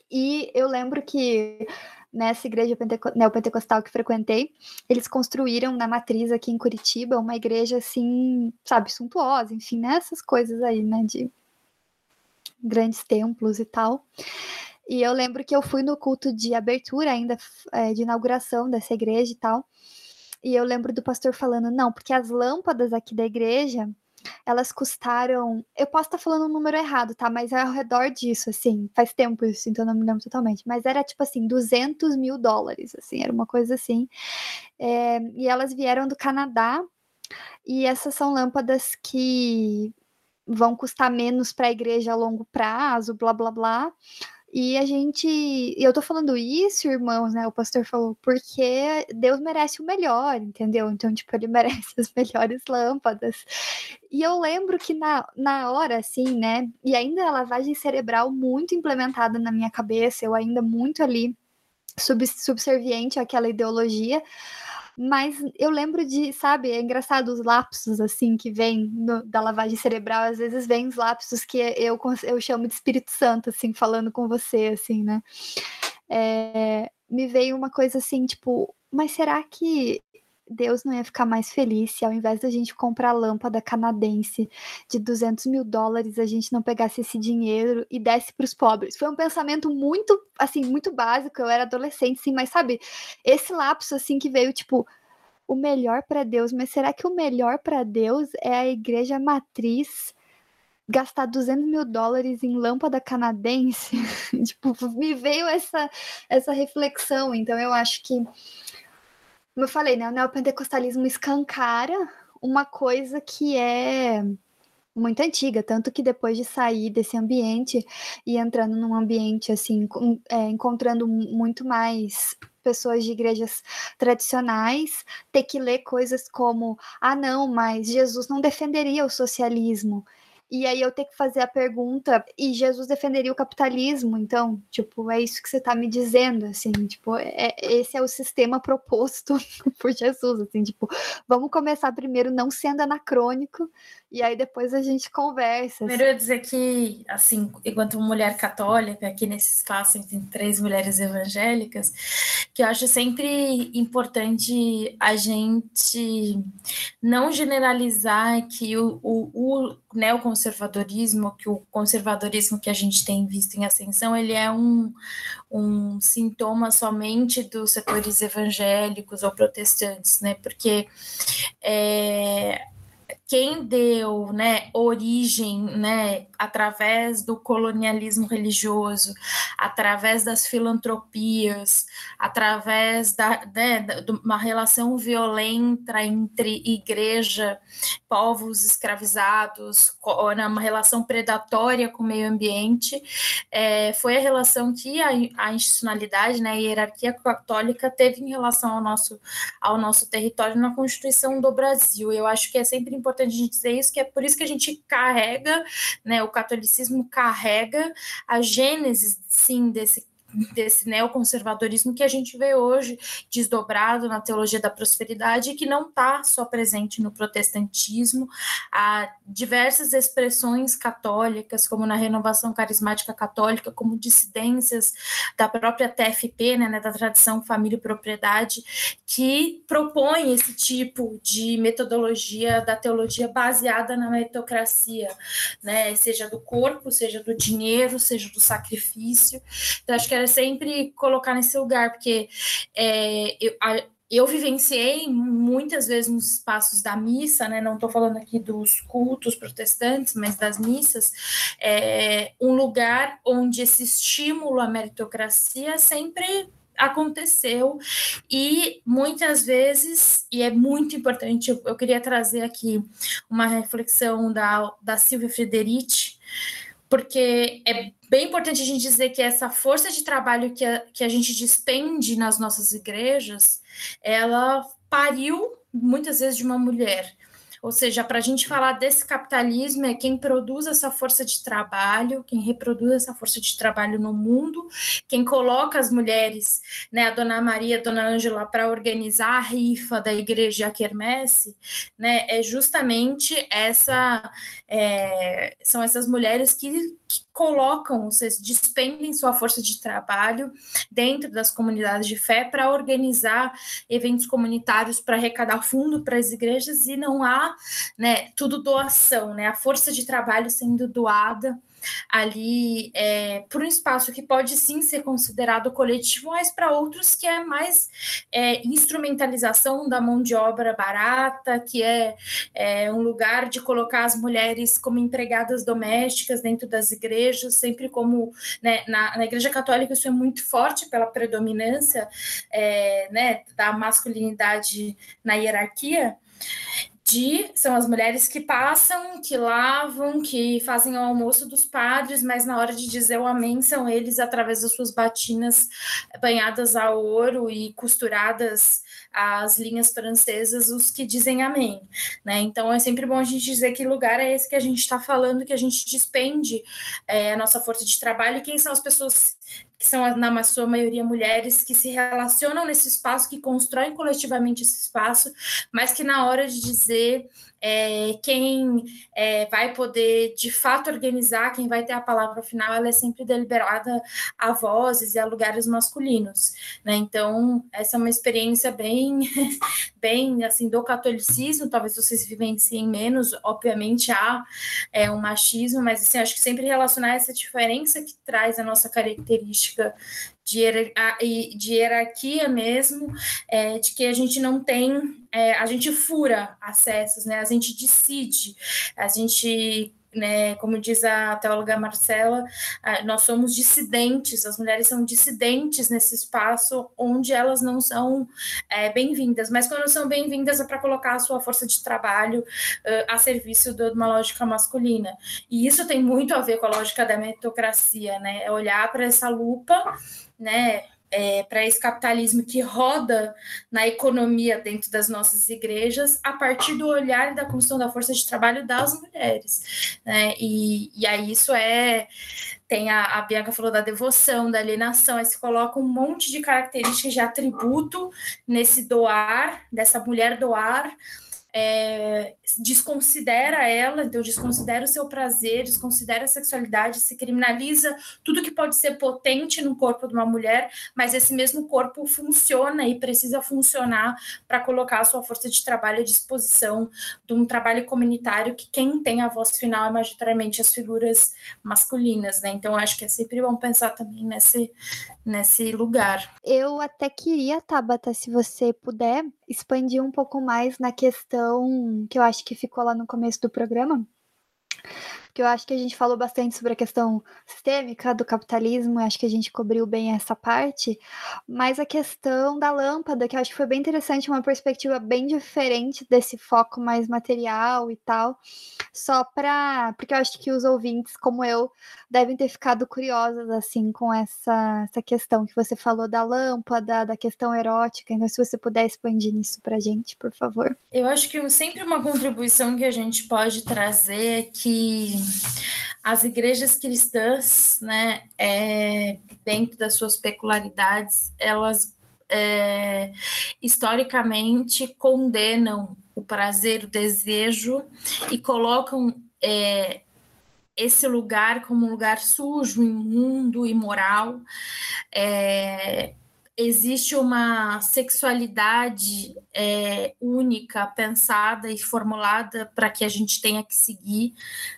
E eu lembro que nessa igreja neopentecostal que frequentei, eles construíram na matriz aqui em Curitiba uma igreja assim, sabe, suntuosa, enfim, nessas né, coisas aí, né, de grandes templos e tal. E eu lembro que eu fui no culto de abertura ainda, é, de inauguração dessa igreja e tal. E eu lembro do pastor falando, não, porque as lâmpadas aqui da igreja, elas custaram. Eu posso estar falando um número errado, tá? Mas é ao redor disso, assim. Faz tempo isso, então não me lembro totalmente. Mas era tipo assim, 200 mil dólares, assim. Era uma coisa assim. É, e elas vieram do Canadá. E essas são lâmpadas que vão custar menos para a igreja a longo prazo, blá blá blá. E a gente, eu tô falando isso, irmãos, né? O pastor falou, porque Deus merece o melhor, entendeu? Então, tipo, ele merece as melhores lâmpadas. E eu lembro que na, na hora, assim, né? E ainda a lavagem cerebral muito implementada na minha cabeça, eu ainda muito ali sub, subserviente àquela ideologia. Mas eu lembro de, sabe, é engraçado os lapsos assim que vem no, da lavagem cerebral, às vezes vem os lapsos que eu, eu chamo de Espírito Santo, assim, falando com você, assim, né? É, me veio uma coisa assim, tipo, mas será que Deus não ia ficar mais feliz se ao invés da gente comprar lâmpada canadense de 200 mil dólares, a gente não pegasse esse dinheiro e desse para os pobres. Foi um pensamento muito, assim, muito básico. Eu era adolescente, sim, mas sabe, esse lapso, assim, que veio, tipo, o melhor para Deus, mas será que o melhor para Deus é a igreja matriz? gastar 200 mil dólares em lâmpada canadense, tipo, me veio essa, essa reflexão. Então, eu acho que como eu falei, né, o neopentecostalismo escancara uma coisa que é muito antiga, tanto que depois de sair desse ambiente e entrando num ambiente assim, é, encontrando muito mais pessoas de igrejas tradicionais, ter que ler coisas como: ah, não, mas Jesus não defenderia o socialismo. E aí eu ter que fazer a pergunta, e Jesus defenderia o capitalismo, então, tipo, é isso que você está me dizendo, assim, tipo, é, esse é o sistema proposto por Jesus, assim, tipo, vamos começar primeiro não sendo anacrônico, e aí depois a gente conversa. Primeiro eu ia dizer que, assim, enquanto mulher católica, aqui nesse espaço entre três mulheres evangélicas, que eu acho sempre importante a gente não generalizar que o, o, o neoconservadorismo, que o conservadorismo que a gente tem visto em ascensão, ele é um, um sintoma somente dos setores evangélicos ou protestantes, né? Porque é, quem deu né, origem né, através do colonialismo religioso, através das filantropias, através da, né, de uma relação violenta entre igreja, povos escravizados, né, uma relação predatória com o meio ambiente, é, foi a relação que a, a institucionalidade, né, a hierarquia católica teve em relação ao nosso, ao nosso território na Constituição do Brasil. Eu acho que é sempre importante a gente dizer isso, que é por isso que a gente carrega, né, o catolicismo carrega a gênese, sim, desse desse neoconservadorismo que a gente vê hoje desdobrado na teologia da prosperidade que não está só presente no protestantismo, há diversas expressões católicas, como na renovação carismática católica, como dissidências da própria TFP, né, da tradição família e propriedade, que propõe esse tipo de metodologia da teologia baseada na meritocracia, né, seja do corpo, seja do dinheiro, seja do sacrifício. Então, acho que é sempre colocar nesse lugar, porque é, eu, a, eu vivenciei muitas vezes nos espaços da missa, né? Não estou falando aqui dos cultos protestantes, mas das missas, é, um lugar onde esse estímulo à meritocracia sempre aconteceu e muitas vezes, e é muito importante, eu, eu queria trazer aqui uma reflexão da, da Silvia Frederici, porque é bem importante a gente dizer que essa força de trabalho que a, que a gente despende nas nossas igrejas, ela pariu muitas vezes de uma mulher. Ou seja, para a gente falar desse capitalismo, é quem produz essa força de trabalho, quem reproduz essa força de trabalho no mundo, quem coloca as mulheres, né, a Dona Maria, a Dona Ângela, para organizar a rifa da igreja Quermesse, né, é justamente essa, é, são essas mulheres que, que colocam, seja, despendem sua força de trabalho dentro das comunidades de fé para organizar eventos comunitários para arrecadar fundo para as igrejas e não há, né, tudo doação, né, a força de trabalho sendo doada ali é, por um espaço que pode sim ser considerado coletivo, mas para outros que é mais é, instrumentalização da mão de obra barata, que é, é um lugar de colocar as mulheres como empregadas domésticas dentro das igrejas, sempre como né, na, na Igreja Católica isso é muito forte pela predominância é, né, da masculinidade na hierarquia de são as mulheres que passam, que lavam, que fazem o almoço dos padres, mas na hora de dizer o amém são eles através das suas batinas banhadas a ouro e costuradas as linhas francesas os que dizem amém, né? Então é sempre bom a gente dizer que lugar é esse que a gente está falando, que a gente despende é, a nossa força de trabalho e quem são as pessoas que são, na sua maioria, mulheres que se relacionam nesse espaço, que constroem coletivamente esse espaço, mas que na hora de dizer é, quem é, vai poder de fato organizar, quem vai ter a palavra final, ela é sempre deliberada a vozes e a lugares masculinos, né? Então, essa é uma experiência bem, bem assim, do catolicismo, talvez vocês vivenciem menos, obviamente há é, um machismo, mas assim, acho que sempre relacionar essa diferença que traz a nossa característica de, de hierarquia mesmo, é, de que a gente não tem, é, a gente fura acessos, né? A gente decide, a gente né, como diz a teóloga Marcela, nós somos dissidentes, as mulheres são dissidentes nesse espaço onde elas não são é, bem-vindas, mas quando são bem-vindas é para colocar a sua força de trabalho uh, a serviço de uma lógica masculina. E isso tem muito a ver com a lógica da meritocracia, né? É olhar para essa lupa, né? É, para esse capitalismo que roda na economia dentro das nossas igrejas a partir do olhar e da construção da força de trabalho das mulheres. Né? E, e aí isso é. Tem a, a Bianca falou da devoção, da alienação, aí se coloca um monte de características de atributo nesse doar, dessa mulher doar, é, desconsidera ela, então desconsidera o seu prazer, desconsidera a sexualidade, se criminaliza tudo que pode ser potente no corpo de uma mulher, mas esse mesmo corpo funciona e precisa funcionar para colocar a sua força de trabalho à disposição de um trabalho comunitário que quem tem a voz final é majoritariamente as figuras masculinas, né? Então acho que é sempre bom pensar também nesse, nesse lugar. Eu até queria, Tabata, se você puder expandir um pouco mais na questão que eu acho que ficou lá no começo do programa, porque eu acho que a gente falou bastante sobre a questão sistêmica do capitalismo, acho que a gente cobriu bem essa parte, mas a questão da lâmpada, que eu acho que foi bem interessante, uma perspectiva bem diferente desse foco mais material e tal, só para. Porque eu acho que os ouvintes, como eu, devem ter ficado curiosos, assim, com essa, essa questão que você falou da lâmpada, da questão erótica, então se você puder expandir nisso pra gente, por favor. Eu acho que sempre uma contribuição que a gente pode trazer é que as igrejas cristãs, né, é, dentro das suas peculiaridades, elas é, historicamente condenam o prazer, o desejo e colocam é, esse lugar como um lugar sujo, imundo, imoral. É, existe uma sexualidade é, única, pensada e formulada para que a gente tenha que seguir,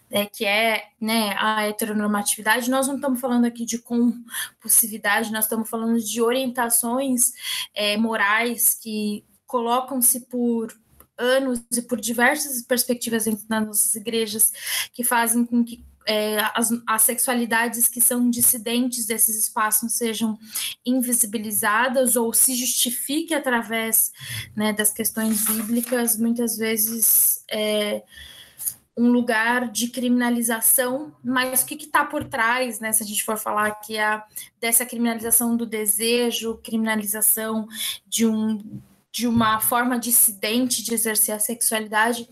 né, que é né, a heteronormatividade. Nós não estamos falando aqui de compulsividade, nós estamos falando de orientações é, morais que colocam-se por anos e por diversas perspectivas dentro das nossas igrejas que fazem com que é, as, as, sexualidades que são dissidentes desses espaços sejam invisibilizadas ou se justifique através né, das questões bíblicas, muitas vezes é, um lugar de criminalização, mas o que está por trás, né, se a gente for falar aqui a, dessa criminalização do desejo, criminalização de um de uma forma dissidente de exercer a sexualidade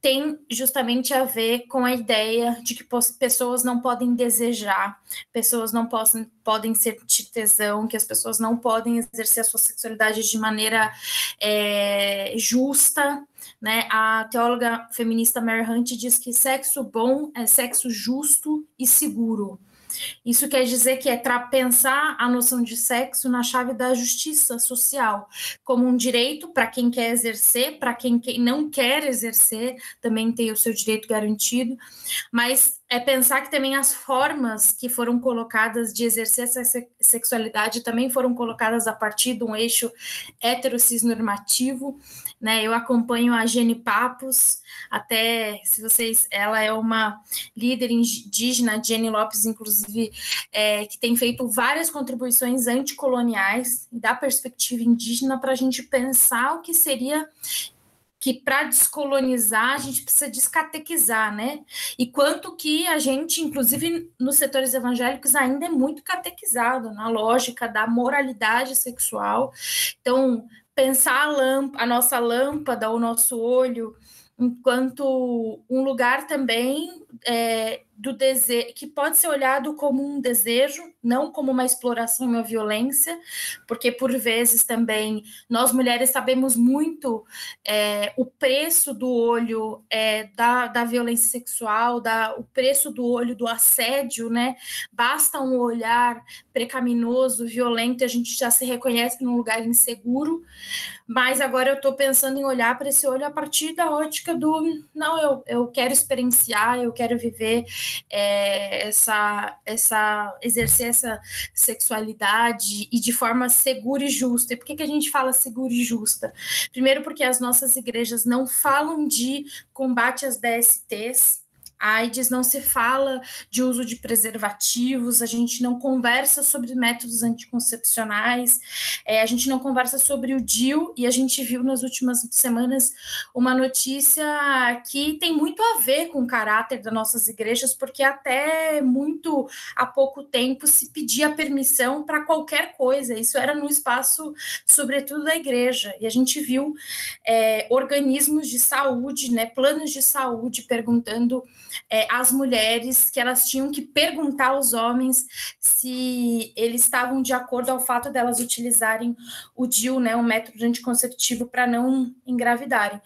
tem justamente a ver com a ideia de que pessoas não podem desejar, pessoas não possam, podem sentir tesão, que as pessoas não podem exercer a sua sexualidade de maneira é, justa. Né? A teóloga feminista Mary Hunt diz que sexo bom é sexo justo e seguro. Isso quer dizer que é pensar a noção de sexo na chave da justiça social, como um direito para quem quer exercer, para quem não quer exercer, também tem o seu direito garantido, mas é pensar que também as formas que foram colocadas de exercer essa sexualidade também foram colocadas a partir de um eixo heterocisnormativo, né? Eu acompanho a Jenny Papos, até se vocês, ela é uma líder indígena, Jenny Lopes, inclusive, é, que tem feito várias contribuições anticoloniais da perspectiva indígena para a gente pensar o que seria que para descolonizar a gente precisa descatequizar, né? E quanto que a gente, inclusive nos setores evangélicos, ainda é muito catequizado na lógica da moralidade sexual. Então, pensar a, lâmpada, a nossa lâmpada, o nosso olho, enquanto um lugar também é, do desejo, que pode ser olhado como um desejo, não como uma exploração e uma violência, porque por vezes também nós mulheres sabemos muito é, o preço do olho é, da, da violência sexual, da, o preço do olho do assédio, né? Basta um olhar precaminoso, violento, a gente já se reconhece num lugar inseguro, mas agora eu estou pensando em olhar para esse olho a partir da ótica do não, eu, eu quero experienciar, eu quero viver é, essa, essa exercer essa sexualidade e de forma segura e justa. E por que, que a gente fala segura e justa? Primeiro, porque as nossas igrejas não falam de combate às DSTs, A AIDS não se fala de uso de preservativos, a gente não conversa sobre métodos anticoncepcionais, é, a gente não conversa sobre o DIU, e a gente viu nas últimas semanas uma notícia que tem muito a ver com o caráter das nossas igrejas, porque até muito há pouco tempo se pedia permissão para qualquer coisa, isso era no espaço, sobretudo, da igreja, e a gente viu é, organismos de saúde, né, planos de saúde perguntando é, as mulheres que elas tinham que perguntar aos homens se eles estavam de acordo ao fato delas utilizarem o DIU, né, um método anticonceptivo, para não engravidarem.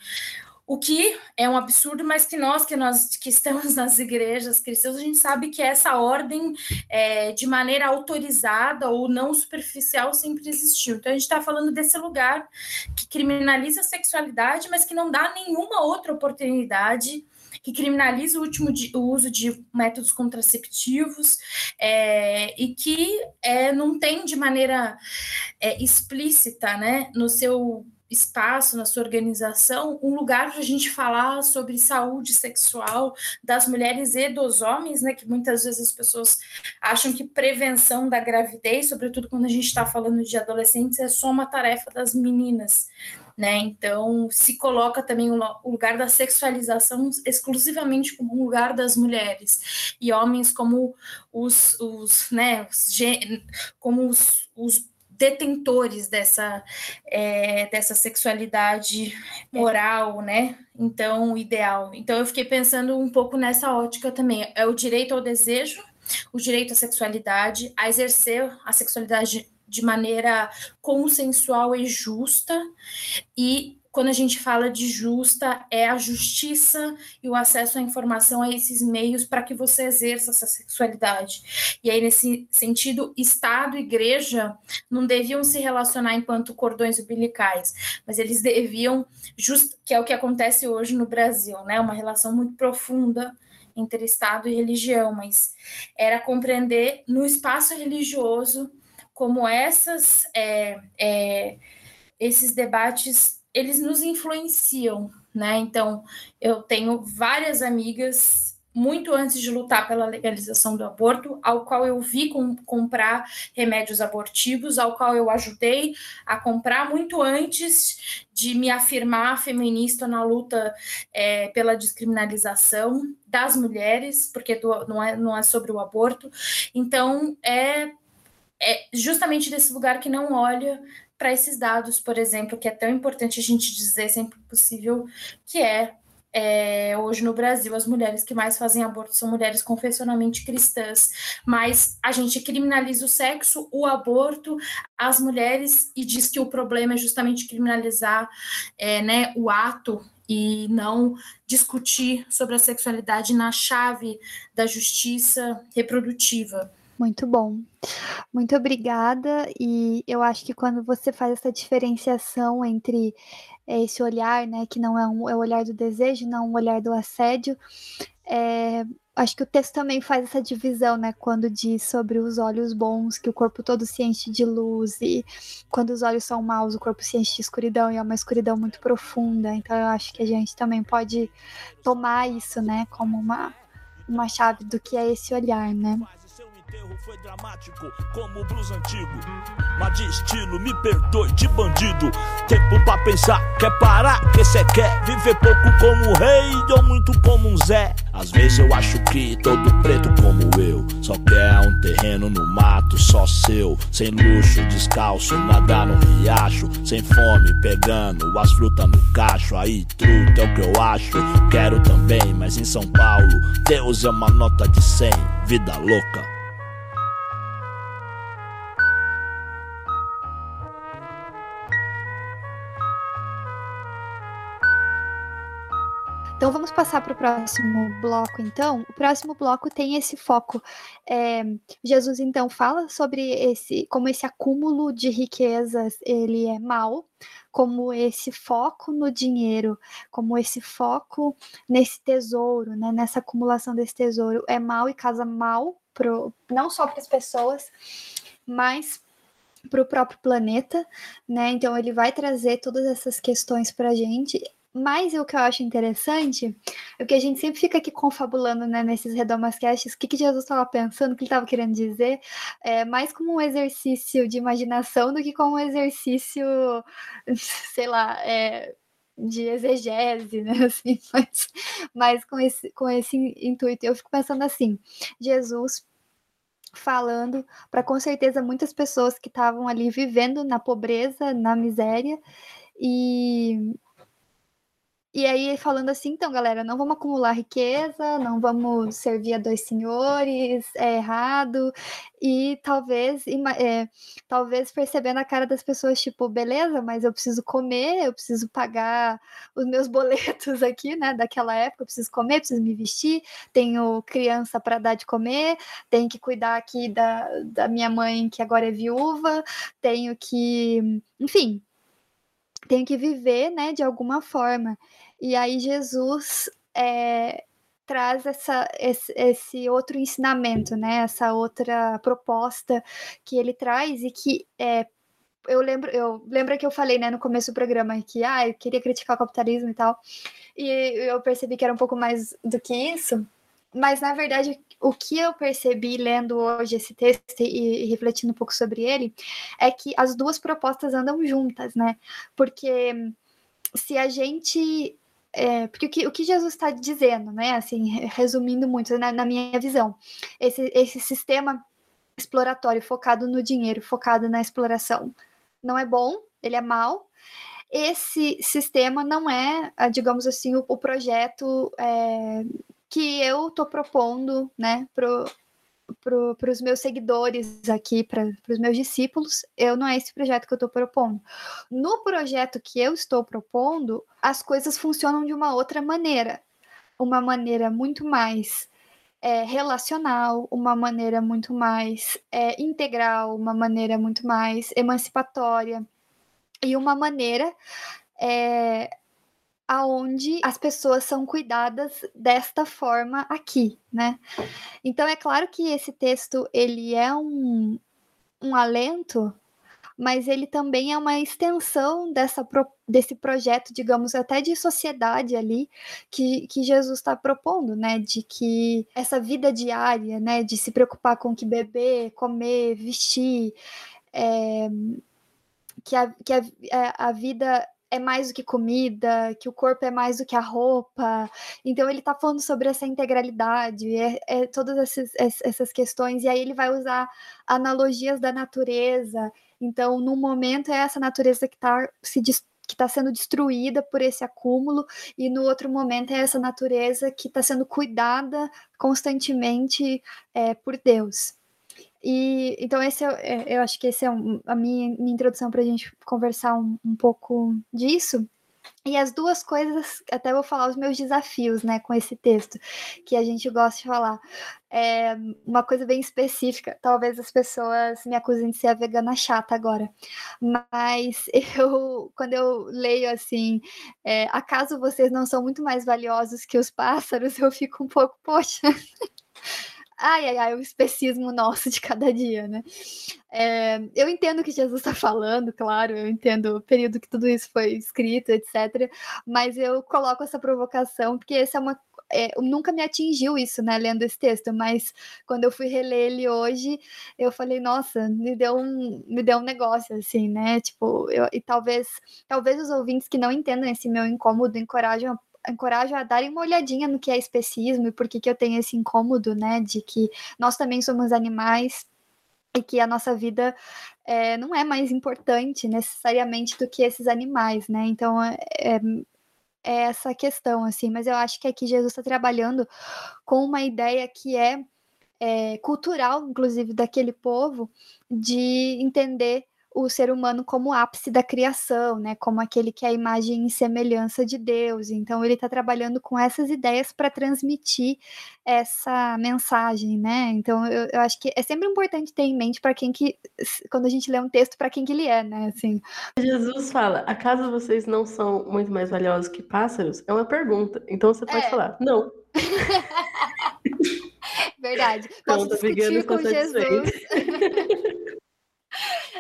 O que é um absurdo, mas que nós que nós que estamos nas igrejas cristãs, a gente sabe que essa ordem é, de maneira autorizada ou não superficial sempre existiu. Então a gente está falando desse lugar que criminaliza a sexualidade, mas que não dá nenhuma outra oportunidade que criminaliza o, último de, o uso de métodos contraceptivos é, e que é, não tem de maneira é, explícita, né, no seu espaço, na sua organização, um lugar para a gente falar sobre saúde sexual das mulheres e dos homens, né? Que muitas vezes as pessoas acham que prevenção da gravidez, sobretudo quando a gente está falando de adolescentes, é só uma tarefa das meninas né? Então se coloca também o lugar da sexualização exclusivamente como um lugar das mulheres e homens como os, os né, os, como os, os detentores dessa, é, dessa sexualidade moral, né? Então, ideal. Então, eu fiquei pensando um pouco nessa ótica também. É o direito ao desejo, o direito à sexualidade, a exercer a sexualidade de maneira consensual e justa, e quando a gente fala de justa, é a justiça e o acesso à informação a esses meios para que você exerça essa sexualidade. E aí, nesse sentido, Estado e igreja não deviam se relacionar enquanto cordões umbilicais, mas eles deviam, just, que é o que acontece hoje no Brasil, né? Uma relação muito profunda entre Estado e religião, mas era compreender no espaço religioso como essas, é, é, esses debates eles nos influenciam, né? Então, eu tenho várias amigas muito antes de lutar pela legalização do aborto, ao qual eu vi com, comprar remédios abortivos, ao qual eu ajudei a comprar muito antes de me afirmar feminista na luta é, pela descriminalização das mulheres, porque do, não, é, não é sobre o aborto. Então, é é justamente desse lugar que não olha para esses dados, por exemplo, que é tão importante a gente dizer sempre possível, que é, é, hoje no Brasil as mulheres que mais fazem aborto são mulheres confessionalmente cristãs, mas a gente criminaliza o sexo, o aborto, as mulheres e diz que o problema é justamente criminalizar é, né, o ato e não discutir sobre a sexualidade na chave da justiça reprodutiva. Muito bom. Muito obrigada. E eu acho que quando você faz essa diferenciação entre esse olhar, né, que não é, um, é o olhar do desejo, não o olhar do assédio, é, acho que o texto também faz essa divisão, né, quando diz sobre os olhos bons, que o corpo todo se enche de luz, e quando os olhos são maus, o corpo se enche de escuridão, e é uma escuridão muito profunda. Então eu acho que a gente também pode tomar isso, né, como uma, uma chave do que é esse olhar, né enterro foi dramático, como o blues antigo. Mas de estilo, me perdoe, de bandido. Tempo pra pensar, quer parar, que cê quer viver pouco como um rei ou muito como um Zé. Às vezes eu acho que todo preto como eu só quer um terreno no mato, só seu. Sem luxo, descalço, nadar no riacho. Sem fome, pegando as frutas no cacho. Aí, truta é o que eu acho. Quero também, mas em São Paulo, Deus é uma nota de 100. Vida louca. Então vamos passar para o próximo bloco, então. O próximo bloco tem esse foco. É, Jesus então fala sobre esse, como esse acúmulo de riquezas ele é mal, como esse foco no dinheiro, como esse foco nesse tesouro, né, nessa acumulação desse tesouro é mal e casa mal pro, não só para as pessoas, mas para o próprio planeta, né? Então ele vai trazer todas essas questões para a gente Mas o que eu acho interessante é que a gente sempre fica aqui confabulando né, nesses redomas casts, o que, que Jesus estava pensando, o que ele estava querendo dizer, é, mais como um exercício de imaginação do que como um exercício, sei lá, é, de exegese, né? Assim, mas, mas com, esse, com esse intuito. Eu fico pensando assim: Jesus falando para com certeza muitas pessoas que estavam ali vivendo na pobreza, na miséria, e e aí, falando assim, então, galera, não vamos acumular riqueza, não vamos servir a dois senhores, é errado. E talvez, é, talvez percebendo a cara das pessoas, tipo, beleza, mas eu preciso comer, eu preciso pagar os meus boletos aqui, né, daquela época, eu preciso comer, preciso me vestir, tenho criança para dar de comer, tenho que cuidar aqui da, da minha mãe, que agora é viúva, tenho que, enfim, tenho que viver, né, de alguma forma. E aí Jesus é, traz essa, esse, esse, outro ensinamento, né, essa outra proposta que ele traz e que é, eu lembro, eu lembro que eu falei, né, no começo do programa que ah, eu queria criticar o capitalismo e tal. E eu percebi que era um pouco mais do que isso. Mas na verdade, o que eu percebi lendo hoje esse texto e, e, refletindo um pouco sobre ele é que as duas propostas andam juntas, né? Porque se a gente é, porque o que, o que Jesus está dizendo, né? Assim, resumindo muito na, na minha visão, esse, esse sistema exploratório focado no dinheiro, focado na exploração, não é bom, ele é mau. Esse sistema não é, digamos assim, o, o projeto é, que eu estou propondo, né, para os meus seguidores aqui, para os meus discípulos, eu não é esse projeto que eu estou propondo. No projeto que eu estou propondo, as coisas funcionam de uma outra maneira, uma maneira muito mais é, relacional, uma maneira muito mais é, integral, uma maneira muito mais emancipatória e uma maneira é, aonde as pessoas são cuidadas desta forma aqui, né? Então é claro que esse texto ele é um, um alento, mas ele também é uma extensão dessa, desse projeto, digamos, até de sociedade ali que, que Jesus está propondo, né? De que essa vida diária, né? De se preocupar com o que beber, comer, vestir, é, que, a, que a, é, a vida é mais do que comida, que o corpo é mais do que a roupa. Então ele está falando sobre essa integralidade, é, é todas essas, essas questões, e aí ele vai usar analogias da natureza. Então, no momento é essa natureza que está se que está sendo destruída por esse acúmulo, e no outro momento é essa natureza que está sendo cuidada constantemente é, por Deus. E então esse é, é, eu acho que esse é um, a minha, minha introdução para a gente conversar um, um pouco disso. E as duas coisas, até vou falar os meus desafios, né, com esse texto, que a gente gosta de falar. É uma coisa bem específica, talvez as pessoas me acusem de ser a vegana chata agora, mas eu, quando eu leio assim, é, acaso vocês não são muito mais valiosos que os pássaros, eu fico um pouco, poxa. Ai, ai, ai, o especismo nosso de cada dia, né? É, eu entendo o que Jesus está falando, claro, eu entendo o período que tudo isso foi escrito, etc. Mas eu coloco essa provocação, porque essa é uma. É, nunca me atingiu isso, né, lendo esse texto, mas quando eu fui reler ele hoje, eu falei, nossa, me deu um, me deu um negócio, assim, né? Tipo, eu, e talvez, talvez os ouvintes que não entendam esse meu incômodo encorajam encorajo a darem uma olhadinha no que é especismo e por que, que eu tenho esse incômodo, né, de que nós também somos animais e que a nossa vida é, não é mais importante necessariamente do que esses animais, né? Então é, é, é essa questão, assim. Mas eu acho que aqui Jesus está trabalhando com uma ideia que é, é cultural, inclusive daquele povo, de entender o ser humano como ápice da criação, né? Como aquele que é a imagem e semelhança de Deus. Então ele está trabalhando com essas ideias para transmitir essa mensagem, né? Então eu, eu, acho que é sempre importante ter em mente para quem que quando a gente lê um texto para quem que ele é, né? Assim. Jesus fala: "Acaso vocês não são muito mais valiosos que pássaros?" É uma pergunta. Então você pode é. falar: "Não". Verdade. Posso discutir com Jesus.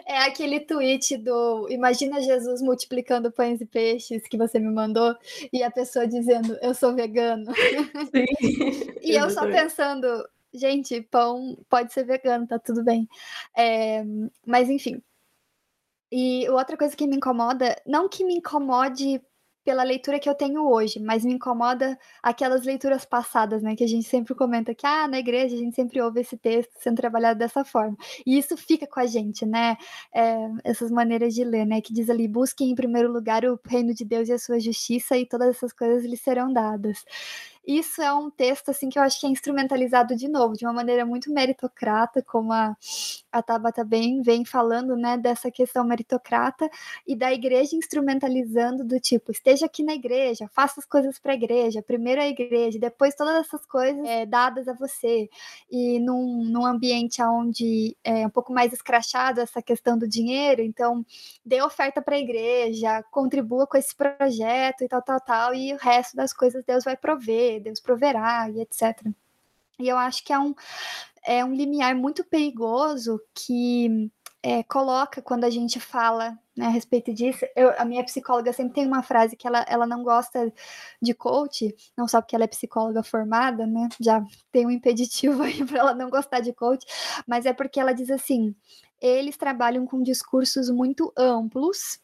É aquele tweet do Imagina Jesus multiplicando pães e peixes que você me mandou e a pessoa dizendo eu sou vegano. Sim. e eu só pensando, gente, pão pode ser vegano, tá tudo bem. É, mas enfim. E outra coisa que me incomoda, não que me incomode pela leitura que eu tenho hoje, mas me incomoda aquelas leituras passadas, né? Que a gente sempre comenta que, ah, na igreja a gente sempre ouve esse texto sendo trabalhado dessa forma. E isso fica com a gente, né? É, essas maneiras de ler, né? Que diz ali, busquem em primeiro lugar o reino de Deus e a sua justiça e todas essas coisas lhes serão dadas. Isso é um texto assim que eu acho que é instrumentalizado de novo, de uma maneira muito meritocrata, como a, a Tabata bem vem falando, né, dessa questão meritocrata e da igreja instrumentalizando do tipo, esteja aqui na igreja, faça as coisas para a igreja, primeiro a igreja, depois todas essas coisas é, dadas a você. E num, num ambiente onde é um pouco mais escrachado essa questão do dinheiro, então dê oferta para a igreja, contribua com esse projeto e tal, tal, tal, e o resto das coisas Deus vai prover Deus proverá e etc. E eu acho que é um, é um limiar muito perigoso que é, coloca quando a gente fala né, a respeito disso. Eu, a minha psicóloga sempre tem uma frase que ela, ela não gosta de coach, não só porque ela é psicóloga formada, né? Já tem um impeditivo aí para ela não gostar de coach, mas é porque ela diz assim: eles trabalham com discursos muito amplos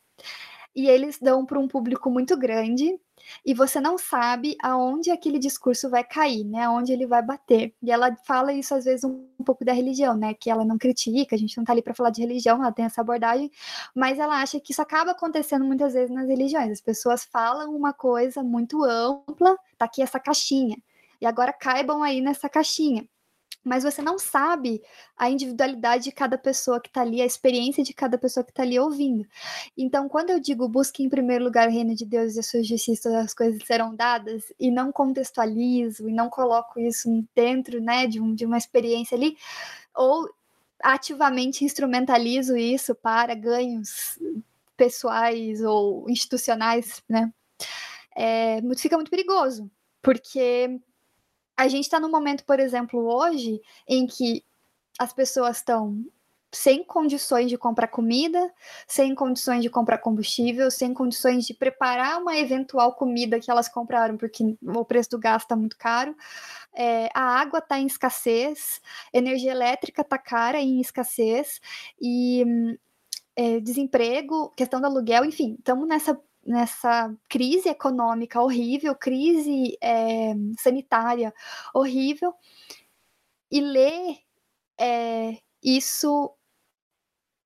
e eles dão para um público muito grande e você não sabe aonde aquele discurso vai cair, né? Aonde ele vai bater. E ela fala isso às vezes um, um pouco da religião, né? Que ela não critica, a gente não tá ali para falar de religião, ela tem essa abordagem, mas ela acha que isso acaba acontecendo muitas vezes nas religiões. As pessoas falam uma coisa muito ampla, tá aqui essa caixinha. E agora caibam aí nessa caixinha mas você não sabe a individualidade de cada pessoa que está ali, a experiência de cada pessoa que está ali ouvindo. Então, quando eu digo busque em primeiro lugar o reino de Deus e a sua justiça, as coisas serão dadas, e não contextualizo e não coloco isso dentro né, de, um, de uma experiência ali, ou ativamente instrumentalizo isso para ganhos pessoais ou institucionais, né? É, fica muito perigoso, porque a gente está num momento, por exemplo, hoje, em que as pessoas estão sem condições de comprar comida, sem condições de comprar combustível, sem condições de preparar uma eventual comida que elas compraram, porque o preço do gás está muito caro. É, a água está em escassez, energia elétrica está cara em escassez, e é, desemprego, questão do aluguel, enfim, estamos nessa nessa crise econômica horrível, crise é, sanitária horrível, e ler é, isso.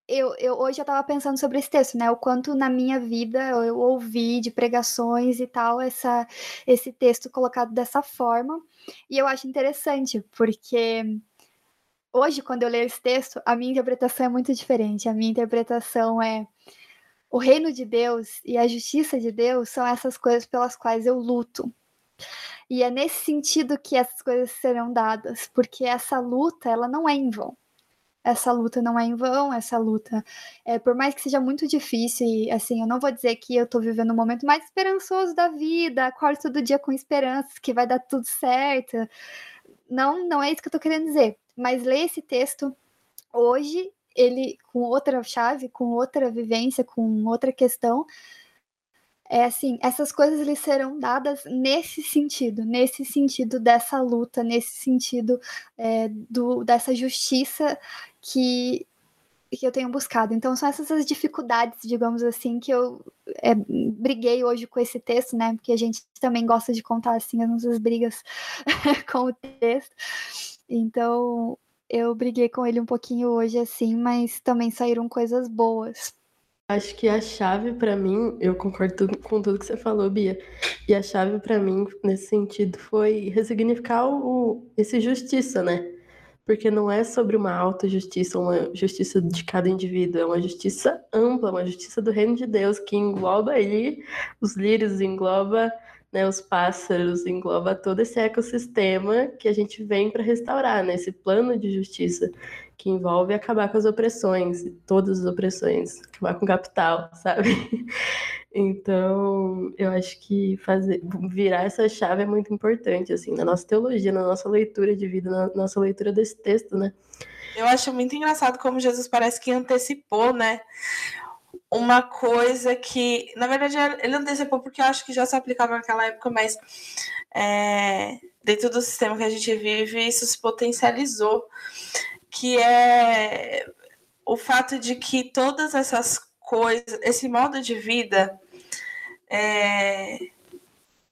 Eu, eu, hoje eu estava pensando sobre esse texto, né? O quanto na minha vida eu, eu ouvi de pregações e tal essa, esse texto colocado dessa forma. E eu acho interessante, porque hoje, quando eu leio esse texto, a minha interpretação é muito diferente. A minha interpretação é o reino de Deus e a justiça de Deus são essas coisas pelas quais eu luto. E é nesse sentido que essas coisas serão dadas, porque essa luta, ela não é em vão. Essa luta não é em vão, essa luta, é, por mais que seja muito difícil, e assim, eu não vou dizer que eu tô vivendo um momento mais esperançoso da vida, acordo todo dia com esperanças que vai dar tudo certo. Não, não é isso que eu tô querendo dizer. Mas ler esse texto hoje ele com outra chave, com outra vivência, com outra questão. É assim, essas coisas lhe serão dadas nesse sentido, nesse sentido dessa luta, nesse sentido é, do, dessa justiça que, que eu tenho buscado. Então, são essas as dificuldades, digamos assim, que eu é, briguei hoje com esse texto, né? Porque a gente também gosta de contar, assim, as nossas brigas com o texto. Então, eu briguei com ele um pouquinho hoje, assim, mas também saíram coisas boas. Acho que a chave para mim, eu concordo com tudo que você falou, Bia. E a chave para mim nesse sentido foi ressignificar o, esse justiça, né? Porque não é sobre uma autojustiça, uma justiça de cada indivíduo, é uma justiça ampla, uma justiça do reino de Deus que engloba aí os lírios, engloba né, os pássaros, engloba todo esse ecossistema que a gente vem para restaurar, né, esse plano de justiça que envolve acabar com as opressões, todas as opressões, acabar com o capital, sabe? Então, eu acho que fazer virar essa chave é muito importante, assim, na nossa teologia, na nossa leitura de vida, na nossa leitura desse texto, né? Eu acho muito engraçado como Jesus parece que antecipou, né? Uma coisa que, na verdade, ele antecipou porque eu acho que já se aplicava naquela época, mas é, dentro do sistema que a gente vive, isso se potencializou, que é o fato de que todas essas coisas, esse modo de vida é,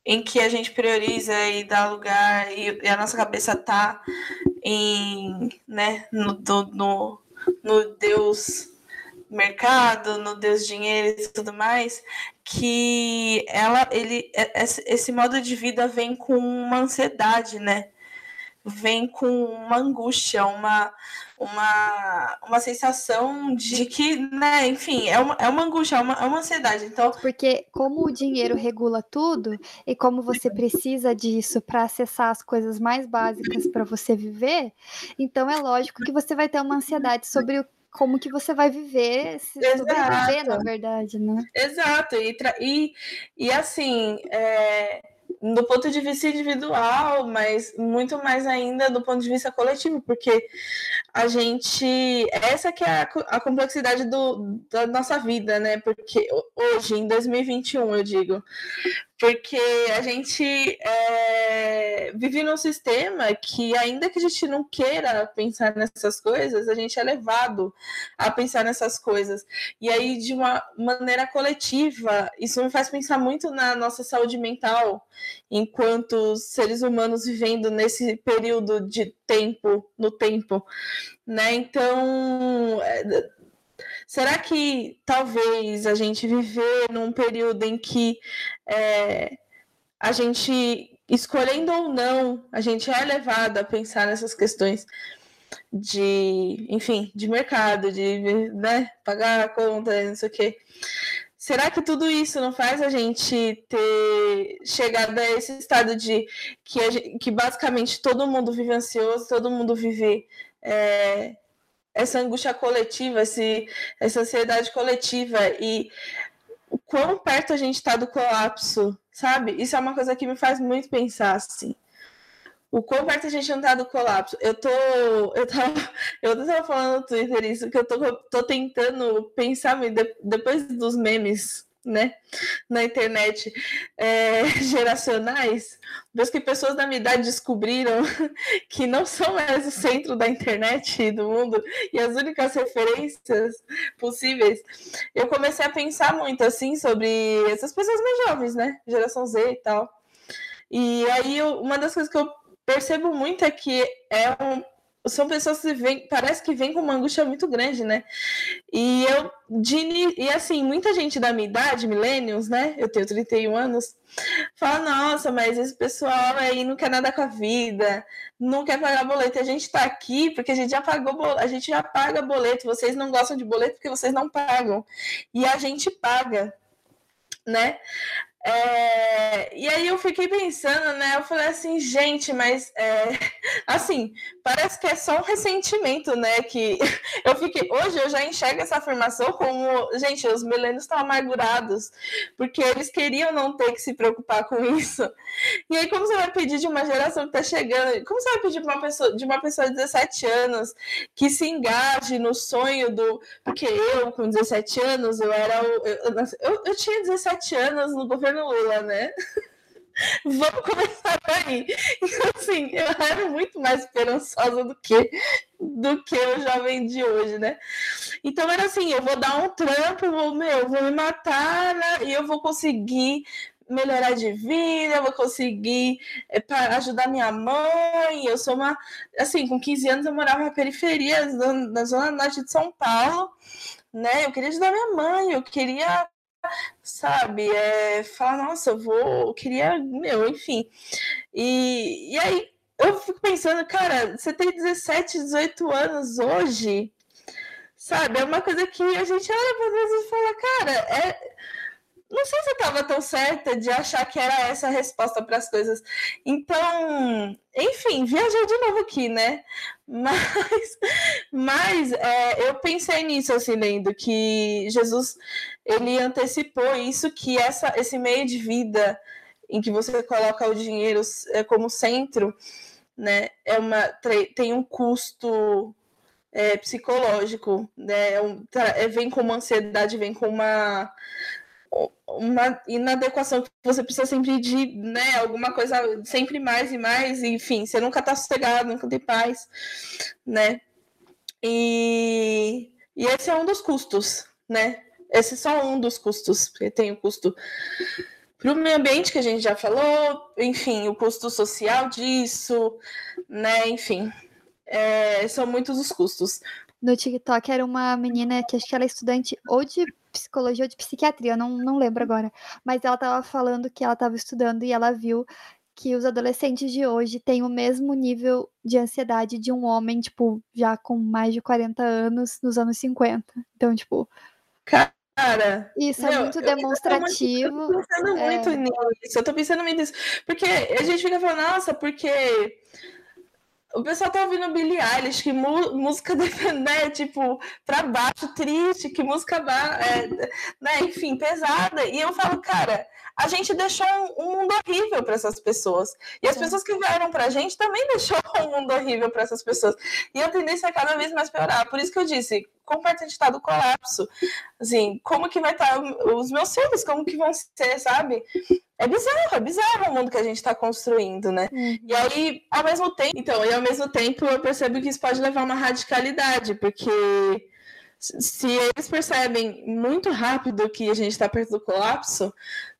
em que a gente prioriza e dá lugar e, e a nossa cabeça tá em, né, no, no, no Deus mercado, no Deus dinheiro e tudo mais, que ela, ele, esse modo de vida vem com uma ansiedade, né? Vem com uma angústia, uma, uma, uma sensação de que, né, enfim, é uma, é uma angústia, é uma, é uma ansiedade. Então, porque como o dinheiro regula tudo e como você precisa disso para acessar as coisas mais básicas para você viver, então é lógico que você vai ter uma ansiedade sobre o como que você vai viver, se sobreviver, na verdade, né? Exato, e, e, e assim, é, do ponto de vista individual, mas muito mais ainda do ponto de vista coletivo, porque a gente. Essa que é a, a complexidade do, da nossa vida, né? Porque hoje, em 2021, eu digo, porque a gente é, vive num sistema que, ainda que a gente não queira pensar nessas coisas, a gente é levado a pensar nessas coisas. E aí, de uma maneira coletiva, isso me faz pensar muito na nossa saúde mental, enquanto seres humanos vivendo nesse período de tempo, no tempo. Né? Então. É, Será que talvez a gente viver num período em que é, a gente, escolhendo ou não, a gente é levado a pensar nessas questões de, enfim, de mercado, de né, pagar a conta, não sei o quê. Será que tudo isso não faz a gente ter chegado a esse estado de que, gente, que basicamente todo mundo vive ansioso, todo mundo vive é, essa angústia coletiva, esse, essa ansiedade coletiva e o quão perto a gente está do colapso, sabe? Isso é uma coisa que me faz muito pensar, assim. O quão perto a gente não está do colapso. Eu tô. Eu tava, eu tava falando no Twitter isso, que eu tô, tô tentando pensar depois dos memes né, na internet é, geracionais, depois que pessoas da minha idade descobriram que não são mais o centro da internet do mundo e as únicas referências possíveis, eu comecei a pensar muito assim sobre essas pessoas mais jovens, né, geração Z e tal. E aí eu, uma das coisas que eu percebo muito é que é um, são pessoas que vêm, parece que vêm com uma angústia muito grande, né? E eu, de, e assim, muita gente da minha idade, millennials, né? Eu tenho 31 anos, fala, nossa, mas esse pessoal aí não quer nada com a vida, não quer pagar boleto. A gente tá aqui porque a gente já pagou boleto, a gente já paga boleto, vocês não gostam de boleto porque vocês não pagam. E a gente paga, né? É, e aí eu fiquei pensando, né? Eu falei assim, gente, mas é, assim, parece que é só um ressentimento, né? Que eu fiquei. Hoje eu já enxergo essa afirmação como, gente, os milênios estão amargurados, porque eles queriam não ter que se preocupar com isso. E aí, como você vai pedir de uma geração que está chegando? Como você vai pedir uma pessoa, de uma pessoa de 17 anos que se engaje no sonho do. Porque eu, com 17 anos, eu era. Eu, eu, eu tinha 17 anos no governo governo Lula, né? Vamos começar daí. Então, assim, eu era muito mais esperançosa do que do que o jovem de hoje, né? Então era assim, eu vou dar um trampo, vou, meu, vou me matar, né? E eu vou conseguir melhorar de vida, eu vou conseguir é, ajudar minha mãe. Eu sou uma, assim, com 15 anos eu morava na periferia, na zona norte de São Paulo, né? Eu queria ajudar minha mãe, eu queria sabe? É, falar, nossa, eu vou, eu queria, meu, enfim. E, e aí eu fico pensando, cara, você tem 17, 18 anos hoje, sabe? É uma coisa que a gente olha para vezes e fala, cara, é. não sei se eu estava tão certa de achar que era essa a resposta para as coisas. Então, enfim, viajei de novo aqui, né? Mas, mas é, eu pensei nisso, assim, lendo, que Jesus, ele antecipou isso, que essa, esse meio de vida em que você coloca o dinheiro é, como centro, né, é uma, tem um custo é, psicológico, né, é um, é, vem com uma ansiedade, vem com uma uma inadequação que você precisa sempre de, né, alguma coisa sempre mais e mais, enfim, você nunca tá sossegado, nunca tem paz, né? E, e esse é um dos custos, né? Esse é só um dos custos, porque tem o custo para o meio ambiente que a gente já falou, enfim, o custo social disso, né? Enfim, é, são muitos os custos. No TikTok era uma menina que acho que ela é estudante ou de psicologia ou de psiquiatria, eu não, não lembro agora. Mas ela estava falando que ela estava estudando e ela viu que os adolescentes de hoje têm o mesmo nível de ansiedade de um homem, tipo, já com mais de 40 anos, nos anos 50. Então, tipo. Cara. Isso é meu, é muito demonstrativo. Eu tô pensando é... muito nisso. Eu tô pensando muito nisso. Porque a gente fica falando, nossa, porque o pessoal tá ouvindo Billie Eilish, que música, né, tipo, pra baixo, triste, que música, é, né, enfim, pesada. E eu falo, cara, a gente deixou um, um mundo horrível para essas pessoas. E as pessoas que vieram pra gente também deixou um mundo horrível para essas pessoas. E a tendência é cada vez mais piorar. Por isso que eu disse, como vai ter estado o colapso? Assim, como que vai estar os meus filhos? Como que vão ser, sabe? É bizarro, é bizarro o mundo que a gente está construindo, né? Uhum. E aí, ao mesmo tempo, então, e ao mesmo tempo eu percebo que isso pode levar a uma radicalidade, porque se eles percebem muito rápido que a gente está perto do colapso,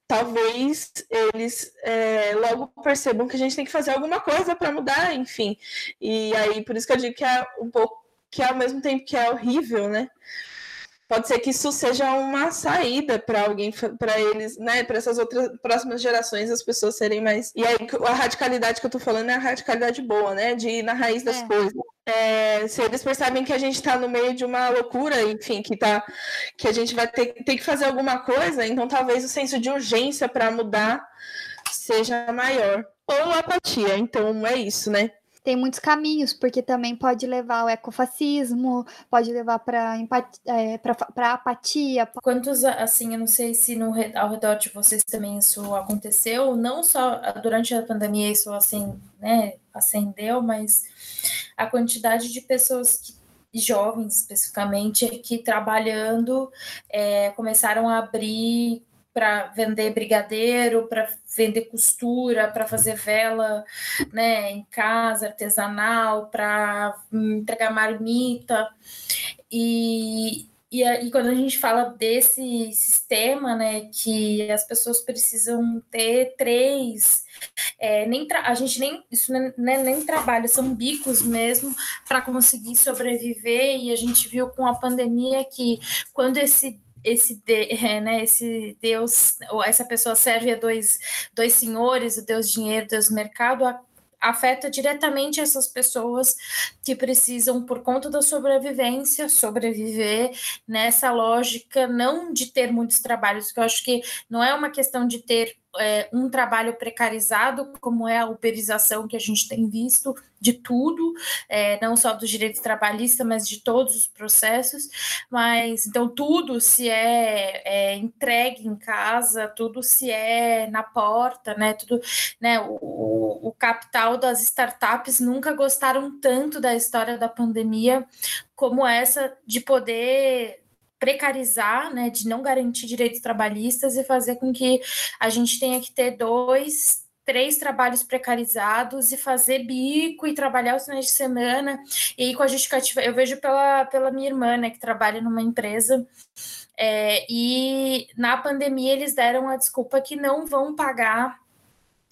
talvez eles é, logo percebam que a gente tem que fazer alguma coisa para mudar, enfim. E aí, por isso que eu digo que é um pouco que ao mesmo tempo que é horrível, né? pode ser que isso seja uma saída para alguém, para eles, né, para essas outras próximas gerações, as pessoas serem mais. E aí a radicalidade que eu tô falando é a radicalidade boa, né, de ir na raiz das é. coisas. É, se eles percebem que a gente está no meio de uma loucura, enfim, que tá, que a gente vai ter, ter que fazer alguma coisa, então talvez o senso de urgência para mudar seja maior. Ou apatia, então é isso, né? Tem muitos caminhos, porque também pode levar ao ecofascismo, pode levar para é, apatia. Quantos, assim, eu não sei se no, ao redor de vocês também isso aconteceu, não só durante a pandemia isso assim, né, acendeu, mas a quantidade de pessoas que jovens especificamente que trabalhando é, começaram a abrir para vender brigadeiro, para vender costura, para fazer vela, né, em casa, artesanal, para entregar marmita. E, e, e quando a gente fala desse sistema, né, que as pessoas precisam ter três, é, nem a gente nem isso não é nem trabalho, são bicos mesmo para conseguir sobreviver. E a gente viu com a pandemia que quando esse esse, é, né, esse Deus, ou essa pessoa serve a dois, dois senhores, o Deus dinheiro, o Deus mercado, a, afeta diretamente essas pessoas que precisam, por conta da sobrevivência, sobreviver nessa lógica não de ter muitos trabalhos, que eu acho que não é uma questão de ter é, um trabalho precarizado, como é a uberização que a gente tem visto de tudo, é, não só dos direitos trabalhistas, mas de todos os processos. Mas então tudo se é, é entregue em casa, tudo se é na porta, né? Tudo, né? O, o capital das startups nunca gostaram tanto da história da pandemia como essa de poder precarizar, né, de não garantir direitos trabalhistas e fazer com que a gente tenha que ter dois, três trabalhos precarizados e fazer bico e trabalhar os finais de semana. E aí, com a justificativa, eu vejo pela, pela minha irmã, né, que trabalha numa empresa. É, e na pandemia eles deram a desculpa que não vão pagar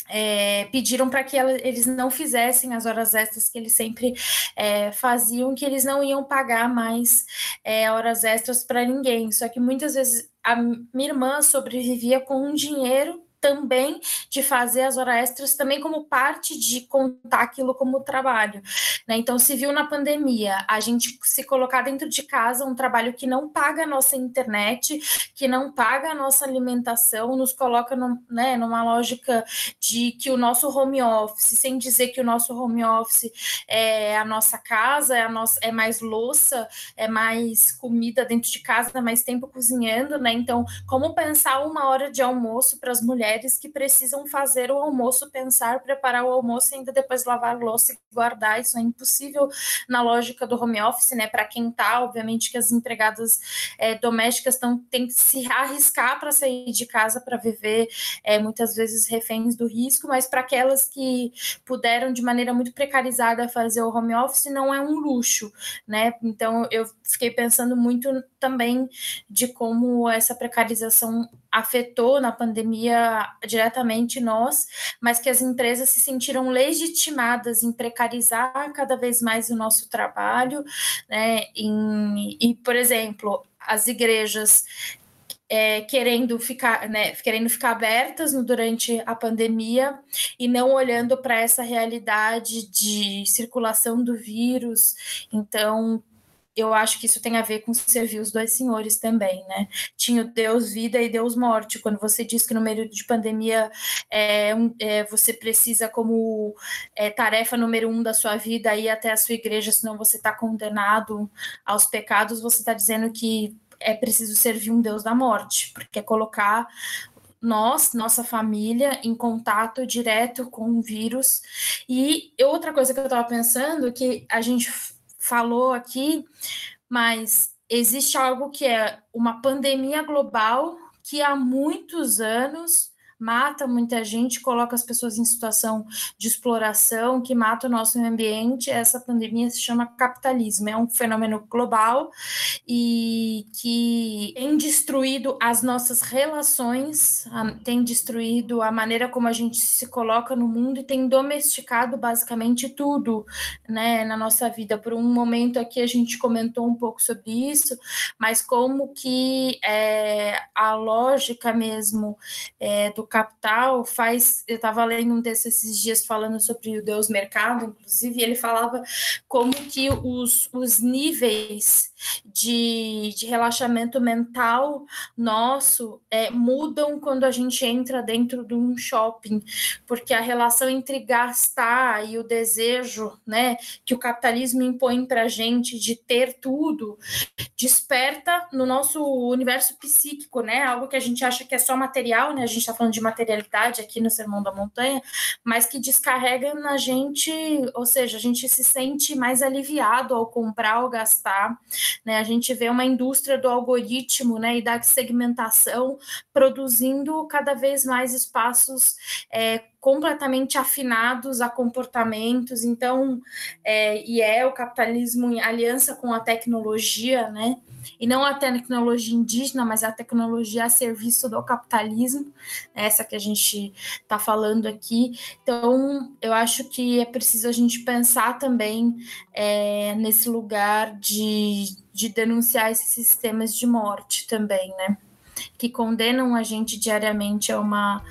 é, pediram para que ela, eles não fizessem as horas extras que eles sempre é, faziam, que eles não iam pagar mais é, horas extras para ninguém. Só que muitas vezes a minha irmã sobrevivia com um dinheiro também de fazer as horas extras também como parte de contar aquilo como trabalho. Né? Então, se viu na pandemia a gente se colocar dentro de casa um trabalho que não paga a nossa internet, que não paga a nossa alimentação, nos coloca né, numa lógica de que o nosso home office, sem dizer que o nosso home office é a nossa casa, é, a nossa, é mais louça, é mais comida dentro de casa, mais tempo cozinhando, né? Então, como pensar uma hora de almoço para as mulheres que precisam fazer o almoço, pensar, preparar o almoço e ainda depois lavar louça e guardar? Isso é impossível na lógica do home office, né? Para quem tá, obviamente que as empregadas é, domésticas tão, têm que se arriscar para sair de casa para viver é, muitas vezes reféns do risco, mas para aquelas que puderam de maneira muito precarizada fazer o home office não é um luxo, né? Então eu fiquei pensando muito também de como essa precarização afetou na pandemia diretamente nós, mas que as empresas se sentiram legitimadas em precarizar cada vez mais o nosso trabalho, né? Em, e, por exemplo, as igrejas é, querendo ficar, né, querendo ficar abertas no, durante a pandemia e não olhando para essa realidade de circulação do vírus. Então, eu acho que isso tem a ver com servir os dois senhores também, né? Tinha o Deus vida e Deus morte. Quando você diz que no meio de pandemia é, é, você precisa, como é, tarefa número um da sua vida, ir até a sua igreja, senão você está condenado aos pecados, você está dizendo que é preciso servir um Deus da morte, porque é colocar nós, nossa família, em contato direto com o vírus. E outra coisa que eu estava pensando, que a gente falou aqui, mas existe algo que é uma pandemia global que há muitos anos mata muita gente, coloca as pessoas em situação de exploração, que mata o nosso meio ambiente. Essa pandemia se chama capitalismo, é um fenômeno global e que tem destruído as nossas relações, tem destruído a maneira como a gente se coloca no mundo e tem domesticado basicamente tudo, né, na nossa vida. Por um momento aqui a gente comentou um pouco sobre isso, mas como que é, a lógica mesmo é, do capital faz. Eu estava lendo um texto esses dias falando sobre o Deus Mercado, inclusive, e ele falava como que os, os níveis de, de relaxamento mental nosso é, mudam quando a gente entra dentro de um shopping, porque a relação entre gastar e o desejo né, que o capitalismo impõe para a gente de ter tudo desperta no nosso universo psíquico, né? Algo que a gente acha que é só material, né? A gente está falando de materialidade aqui no Sermão da Montanha, mas que descarrega na gente, ou seja, a gente se sente mais aliviado ao comprar ou gastar, né? A gente vê uma indústria do algoritmo, né, e da segmentação produzindo cada vez mais espaços é, completamente afinados a comportamentos. Então, é, e é o capitalismo em aliança com a tecnologia, né? E não a tecnologia indígena, mas a tecnologia a serviço do capitalismo, essa que a gente está falando aqui. Então, eu acho que é preciso a gente pensar também é, nesse lugar de, de denunciar esses sistemas de morte também, né? Que condenam a gente diariamente a uma,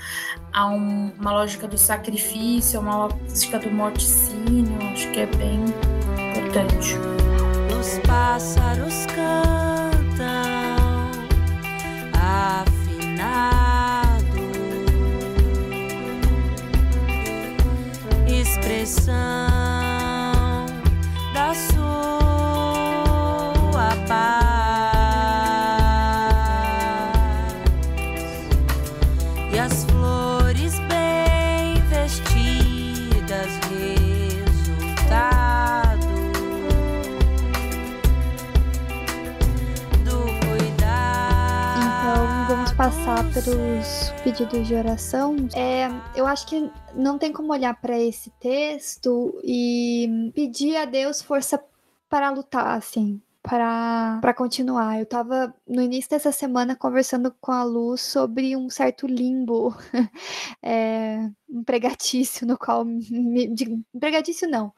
a um, uma lógica do sacrifício, a uma lógica do morticínio, acho que é bem importante. Os pássaros cantam afinado, expressão. Passar para os pedidos de oração, é, eu acho que não tem como olhar para esse texto e pedir a Deus força para lutar, assim, para continuar. Eu estava no início dessa semana conversando com a Lu sobre um certo limbo é, empregatício no qual me, de, empregatício não,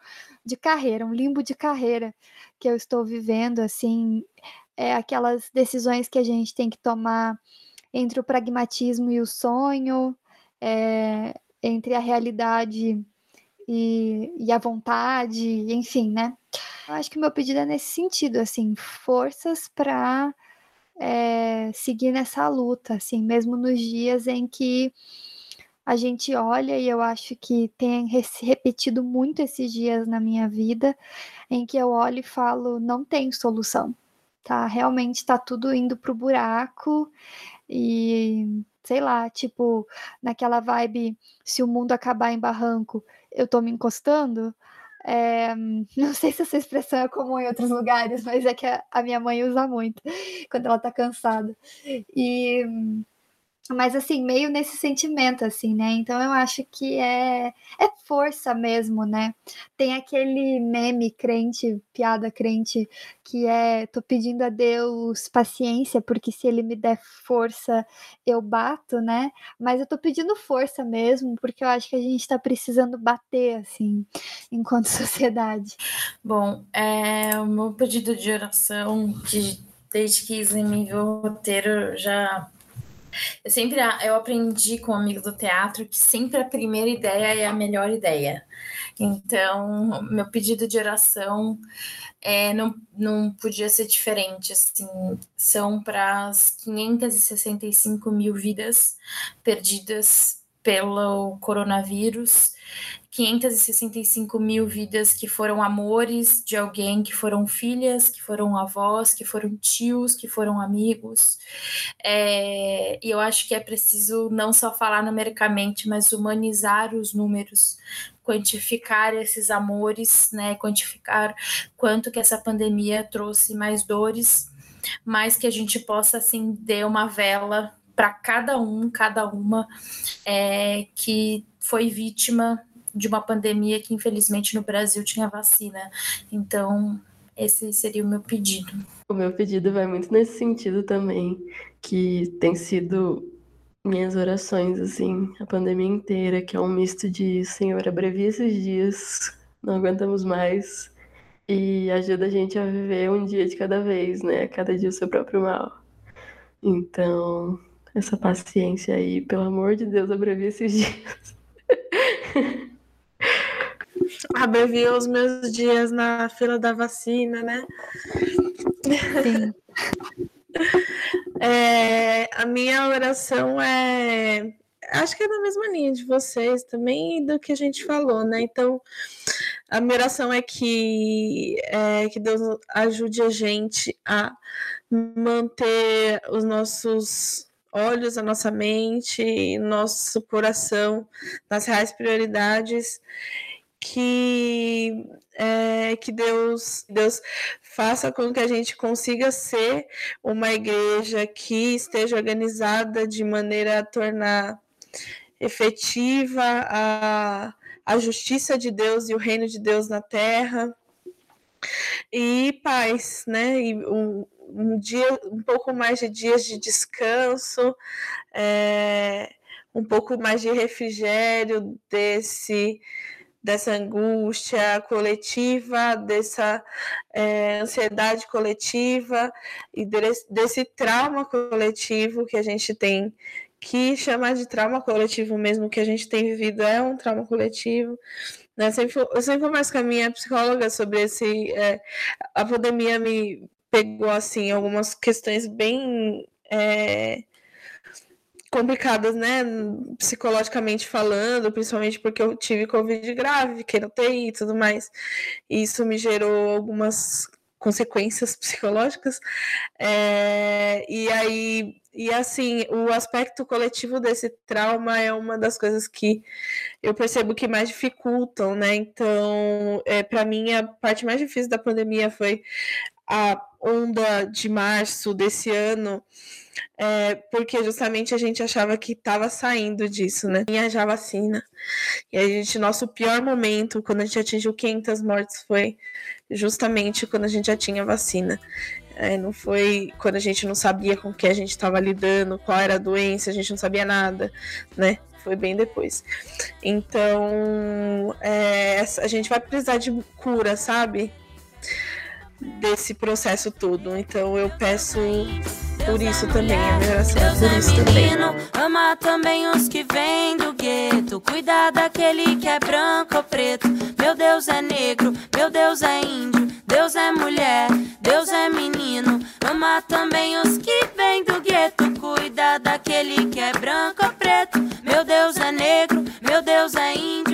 de carreira, um limbo de carreira que eu estou vivendo, assim, é aquelas decisões que a gente tem que tomar entre o pragmatismo e o sonho, é, entre a realidade e, e a vontade, enfim, né? Eu acho que o meu pedido é nesse sentido, assim, forças para é, seguir nessa luta, assim, mesmo nos dias em que a gente olha e eu acho que tem repetido muito esses dias na minha vida, em que eu olho e falo, não tem solução, tá? Realmente tá tudo indo pro buraco e sei lá, tipo, naquela vibe, se o mundo acabar em barranco, eu tô me encostando. É, não sei se essa expressão é comum em outros lugares, mas é que a, a minha mãe usa muito quando ela tá cansada. E mas assim, meio nesse sentimento, assim, né? Então eu acho que é, é força mesmo, né? Tem aquele meme crente, piada crente, que é tô pedindo a Deus paciência, porque se ele me der força, eu bato, né? Mas eu tô pedindo força mesmo, porque eu acho que a gente tá precisando bater, assim, enquanto sociedade. Bom, é, o meu pedido de oração, que desde que me o roteiro já eu sempre eu aprendi com um amigo do teatro que sempre a primeira ideia é a melhor ideia. Então, meu pedido de oração é, não, não podia ser diferente. Assim, são para as 565 mil vidas perdidas pelo coronavírus 565 mil vidas que foram amores de alguém, que foram filhas, que foram avós, que foram tios, que foram amigos. É, e eu acho que é preciso não só falar numericamente, mas humanizar os números, quantificar esses amores, né? Quantificar quanto que essa pandemia trouxe mais dores, mas que a gente possa assim dar uma vela para cada um, cada uma é, que foi vítima de uma pandemia que infelizmente no Brasil tinha vacina. Então, esse seria o meu pedido. O meu pedido vai muito nesse sentido também, que tem sido minhas orações, assim, a pandemia inteira, que é um misto de Senhor, abrevia esses dias, não aguentamos mais, e ajuda a gente a viver um dia de cada vez, né? Cada dia o seu próprio mal. Então, essa paciência aí, pelo amor de Deus, abrevia esses dias. Abrevia os meus dias na fila da vacina, né? Sim. É, a minha oração é. Acho que é na mesma linha de vocês também do que a gente falou, né? Então, a minha oração é que, é, que Deus ajude a gente a manter os nossos olhos, a nossa mente, nosso coração nas reais prioridades que é, que Deus Deus faça com que a gente consiga ser uma igreja que esteja organizada de maneira a tornar efetiva a, a justiça de Deus e o reino de Deus na terra e paz, né? E um, um dia, um pouco mais de dias de descanso, é, um pouco mais de refrigério desse dessa angústia coletiva, dessa é, ansiedade coletiva e desse, desse trauma coletivo que a gente tem que chamar de trauma coletivo mesmo que a gente tem vivido é um trauma coletivo. Né? Sempre, eu sempre converso com a minha psicóloga sobre esse. É, a pandemia me pegou assim algumas questões bem é, complicadas, né, psicologicamente falando, principalmente porque eu tive Covid grave, fiquei no TI e tudo mais. E isso me gerou algumas consequências psicológicas. É, e aí, e assim, o aspecto coletivo desse trauma é uma das coisas que eu percebo que mais dificultam, né? Então, é, para mim, a parte mais difícil da pandemia foi a onda de março desse ano é, porque justamente a gente achava que estava saindo disso, né? Tinha já vacina. E a gente, nosso pior momento, quando a gente atingiu 500 mortes, foi justamente quando a gente já tinha vacina. É, não foi quando a gente não sabia com que a gente estava lidando, qual era a doença, a gente não sabia nada, né? Foi bem depois. Então, é, a gente vai precisar de cura, sabe? Desse processo todo. Então, eu peço por isso também, a minha oração é por isso também. Ama também os que vêm do gueto. Cuida daquele que é branco ou preto. Meu Deus é negro, meu Deus é índio. Deus é mulher, Deus é menino. Ama também os que vêm do gueto. Cuida daquele que é branco ou preto. Meu Deus é negro, meu Deus é índio.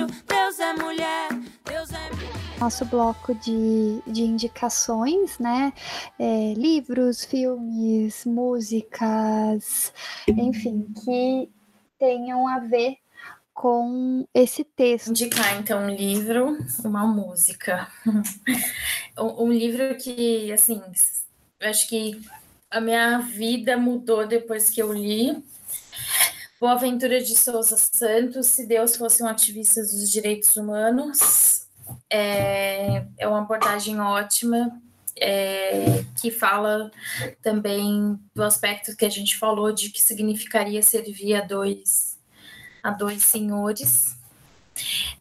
Nosso bloco de, de indicações, né? É, livros, filmes, músicas, enfim, que tenham a ver com esse texto. Indicar então um livro, uma música. um, livro que, assim, eu acho que a minha vida mudou depois que eu li. Boa Aventura de Souza Santos, Se Deus Fosse um Ativista dos Direitos Humanos, é, é uma abordagem ótima, é, que fala também do aspecto que a gente falou de que significaria servir a dois, a dois senhores.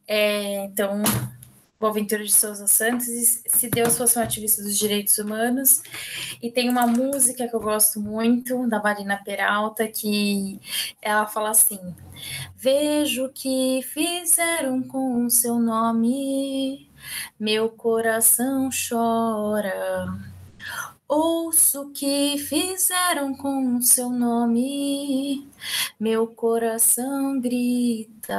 É, então, Boaventura de Souza Santos, Se Deus Fosse um Ativista dos Direitos Humanos. E tem uma música que eu gosto muito, da Marina Peralta, que ela fala assim: Vejo que fizeram com o seu nome, meu coração chora. Ouço que fizeram com o seu nome, meu coração grita.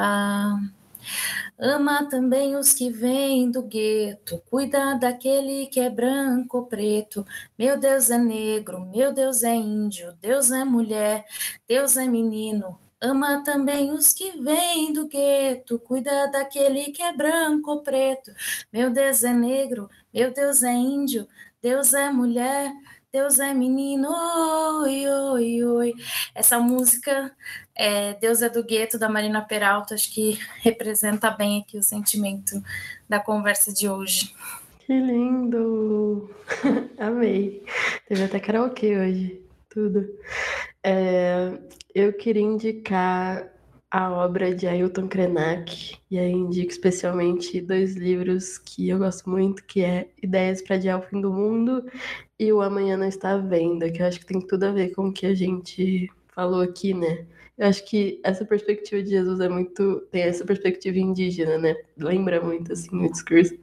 Ama também os que vêm do gueto, cuida daquele que é branco ou preto. Meu Deus é negro, meu Deus é índio, Deus é mulher, Deus é menino. Ama também os que vêm do gueto, cuida daquele que é branco ou preto. Meu Deus é negro, meu Deus é índio, Deus é mulher, Deus é menino, oi, oi, oi. Essa música, é, Deus é do Gueto, da Marina Peralta, acho que representa bem aqui o sentimento da conversa de hoje. Que lindo! Amei. Teve até karaokê hoje, tudo. É, eu queria indicar a obra de Ailton Krenak, e aí indico especialmente dois livros que eu gosto muito, que é Ideias para Adiar o Fim do Mundo e O Amanhã Não Está à Venda, que eu acho que tem tudo a ver com o que a gente falou aqui, né? Eu acho que essa perspectiva de Jesus é muito. tem essa perspectiva indígena, né? Lembra muito, assim, o discurso.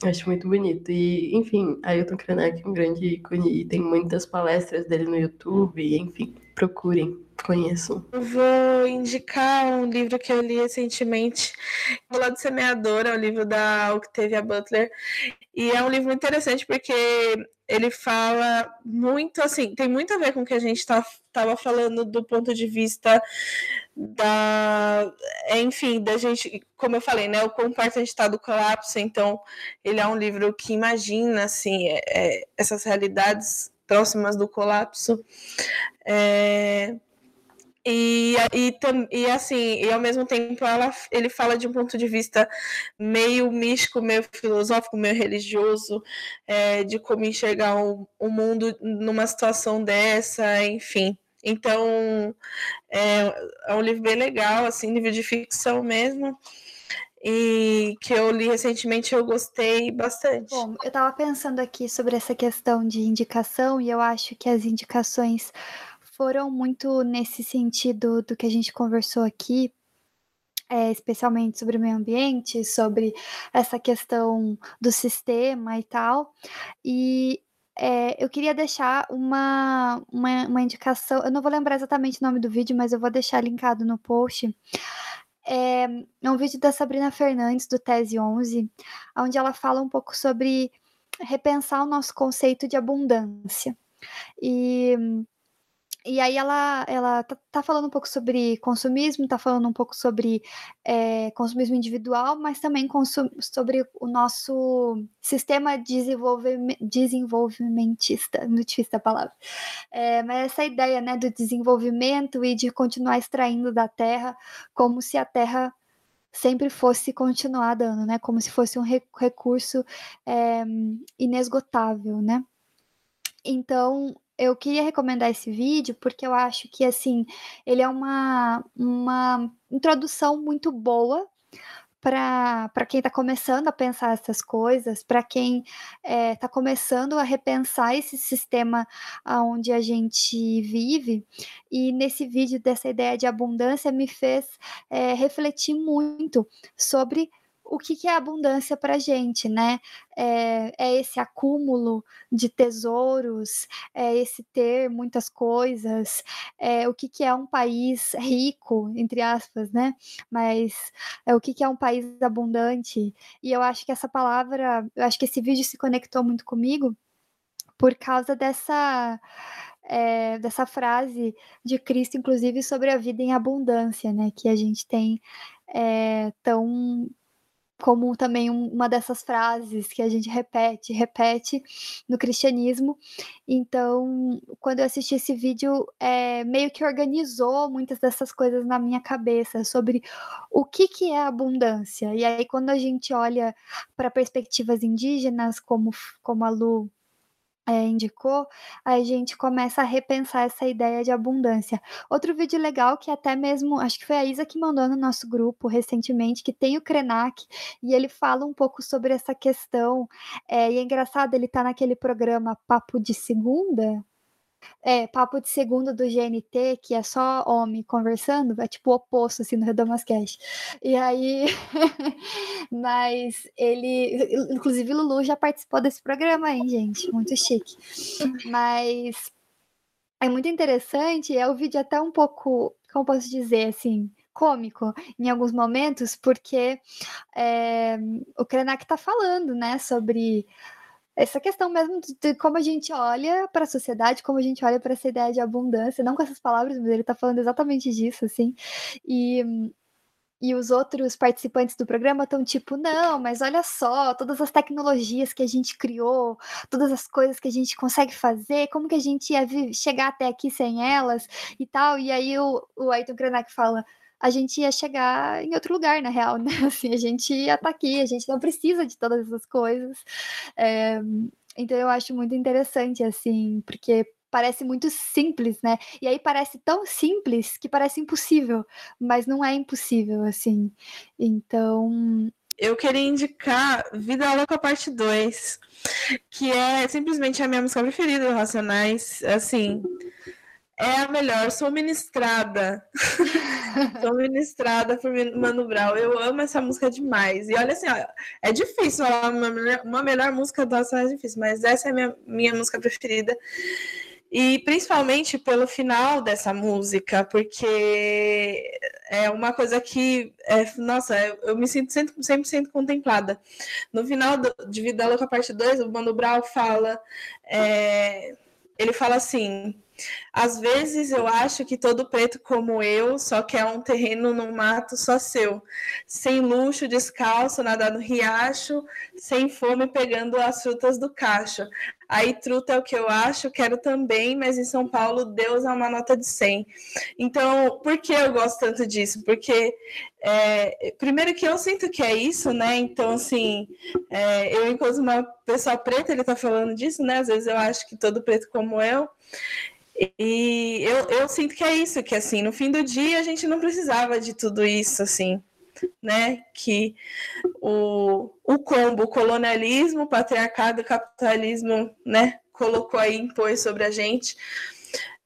Eu acho muito bonito. E, enfim, Ailton Krenak é um grande ícone e tem muitas palestras dele no YouTube, enfim, procurem conheço. Eu vou indicar um livro que eu li recentemente, O Lado Semeadora, é um livro da Octavia Butler, e é um livro interessante porque ele fala muito, assim, tem muito a ver com o que a gente estava tá, falando do ponto de vista da, enfim, da gente, como eu falei, né, o quão a gente está do colapso, então ele é um livro que imagina, assim, é, é, essas realidades próximas do colapso, é, e, e, e assim, e ao mesmo tempo ela, ele fala de um ponto de vista meio místico, meio filosófico, meio religioso, é, de como enxergar o, o mundo numa situação dessa, enfim. Então, é, é, um livro bem legal, assim, livro de ficção mesmo, e que eu li recentemente eu gostei bastante. Bom, eu estava pensando aqui sobre essa questão de indicação, e eu acho que as indicações foram muito nesse sentido do que a gente conversou aqui, é, especialmente sobre o meio ambiente, sobre essa questão do sistema e tal. E é, eu queria deixar uma, uma, uma, indicação. Eu não vou lembrar exatamente o nome do vídeo, mas eu vou deixar linkado no post. É, é um vídeo da Sabrina Fernandes, do Tese 11, onde ela fala um pouco sobre repensar o nosso conceito de abundância. E e aí ela, ela tá, tá, falando um pouco sobre consumismo, tá falando um pouco sobre é, consumismo individual, mas também sobre o nosso sistema desenvolvime desenvolvimentista, muito difícil a palavra. É, mas essa ideia né, do desenvolvimento e de continuar extraindo da terra como se a terra sempre fosse continuar dando, né? Como se fosse um recurso é, inesgotável, né? Então, eu queria recomendar esse vídeo porque eu acho que assim ele é uma, uma introdução muito boa para quem está começando a pensar essas coisas, para quem está começando a repensar esse sistema onde a gente vive. E nesse vídeo dessa ideia de abundância me fez é, refletir muito sobre o que, que é abundância para a gente, né? É, é, esse acúmulo de tesouros, é esse ter muitas coisas, é o que, que é um país rico, entre aspas, né? Mas é o que, que é um país abundante. E eu acho que essa palavra, eu acho que esse vídeo se conectou muito comigo por causa dessa. É, dessa frase de Cristo, inclusive sobre a vida em abundância, né? Que a gente tem é, tão como também uma dessas frases que a gente repete, repete no cristianismo. Então, quando eu assisti esse vídeo, é, meio que organizou muitas dessas coisas na minha cabeça sobre o que, que é abundância. E aí, quando a gente olha para perspectivas indígenas, como, como a Lu é, indicou, a gente começa a repensar essa ideia de abundância. Outro vídeo legal que até mesmo, acho que foi a Isa que mandou no nosso grupo recentemente, que tem o Krenak, e ele fala um pouco sobre essa questão. É, e é engraçado, ele tá naquele programa Papo de Segunda, é, papo de segundo do GNT, que é só homem conversando, é tipo o oposto, assim, no Redomascast. E aí, mas ele, inclusive Lulu já participou desse programa aí, gente, muito chique. Mas é muito interessante, é o vídeo até um pouco, como posso dizer, assim, cômico em alguns momentos, porque é, o Krenak tá falando, né, sobre essa questão mesmo de como a gente olha para a sociedade, como a gente olha para essa ideia de abundância, não com essas palavras, mas ele está falando exatamente disso, assim. E, e os outros participantes do programa estão tipo, não, mas olha só, todas as tecnologias que a gente criou, todas as coisas que a gente consegue fazer, como que a gente ia chegar até aqui sem elas e tal. E aí o, o Ayrton Krenak fala a gente ia chegar em outro lugar, na real, né? Assim, a gente ia estar tá aqui, a gente não precisa de todas essas coisas. É, então eu acho muito interessante, assim, porque parece muito simples, né? E aí parece tão simples que parece impossível, mas não é impossível, assim. Então. Eu queria indicar Vida Louca Parte 2, que é simplesmente a minha música preferida do Racionais. Assim, é a melhor, sou ministrada. sou ministrada por Mano Brown. Eu amo essa música demais. E olha assim, ó, é difícil falar uma, uma melhor música Racionais é difícil, mas essa é a minha, minha música preferida. E principalmente pelo final dessa música, porque é uma coisa que, é, nossa, eu me sinto sempre, sempre sinto contemplada. No final do, de Vida Louca, parte 2, o Mano Brown fala, é, ele fala assim, às vezes eu acho que todo preto como eu só quer um terreno no mato só seu, sem luxo, descalço, nadar no riacho, sem fome pegando as frutas do cacho. Aí truta é o que eu acho, quero também, mas em São Paulo Deus é uma nota de 100. Então, por que eu gosto tanto disso? Porque, é, primeiro que eu sinto que é isso, né? Então, assim, é, eu enquanto uma pessoa preta, ele tá falando disso, né? Às vezes eu acho que todo preto como eu, e eu, eu sinto que é isso, que assim, no fim do dia a gente não precisava de tudo isso, assim, né? Que o, o combo, o colonialismo, o patriarcado, o capitalismo, né? Colocou aí, impôs sobre a gente.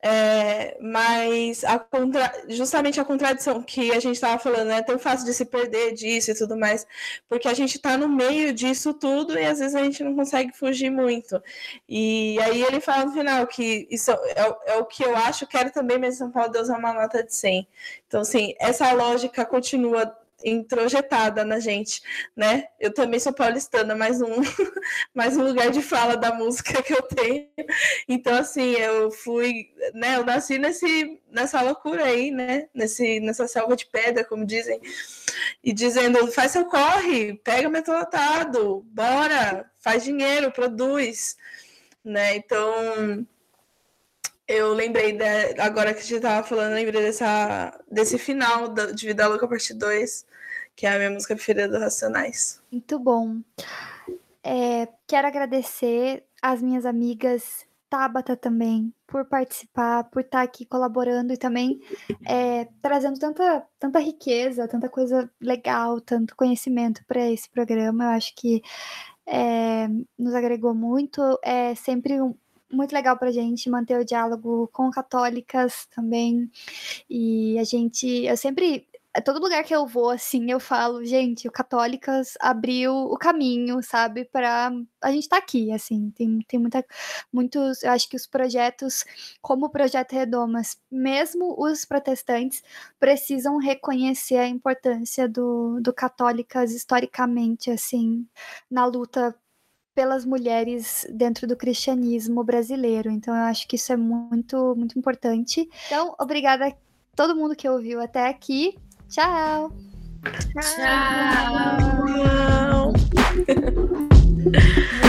É, mas a contra... justamente a contradição que a gente estava falando é tão fácil de se perder disso e tudo mais, porque a gente está no meio disso tudo e às vezes a gente não consegue fugir muito. E aí ele fala no final que isso é, é o que eu acho, quero também, mas São Paulo Deus é uma nota de 100. Então, assim, essa lógica continua introjetada na gente, né? Eu também sou paulistana, mais um, mais um lugar de fala da música que eu tenho. Então, assim, eu fui, né? Eu nasci nesse, nessa loucura aí, né? Nesse, nessa selva de pedra, como dizem, e dizendo: faz seu corre, pega metrô lotado, bora, faz dinheiro, produz, né? Então eu lembrei, agora que a gente tava falando, lembrei dessa, desse final de Vida Louca Parte 2, que é a minha música preferida do Racionais. Muito bom. É, quero agradecer às minhas amigas Tabata também, por participar, por estar tá aqui colaborando e também é, trazendo tanta, tanta riqueza, tanta coisa legal, tanto conhecimento para esse programa. Eu acho que é, nos agregou muito. É sempre um, muito legal para a gente manter o diálogo com católicas também. E a gente, eu sempre todo lugar que eu vou, assim, eu falo, gente, o Católicas abriu o caminho, sabe, para a gente estar tá aqui, assim, tem, tem muita, muitos, eu acho que os projetos, como o Projeto Redomas, mesmo os protestantes, precisam reconhecer a importância do, do Católicas historicamente, assim, na luta pelas mulheres dentro do cristianismo brasileiro. Então eu acho que isso é muito, muito importante. Então, obrigada a todo mundo que ouviu até aqui. Tchau. Tchau. Tchau.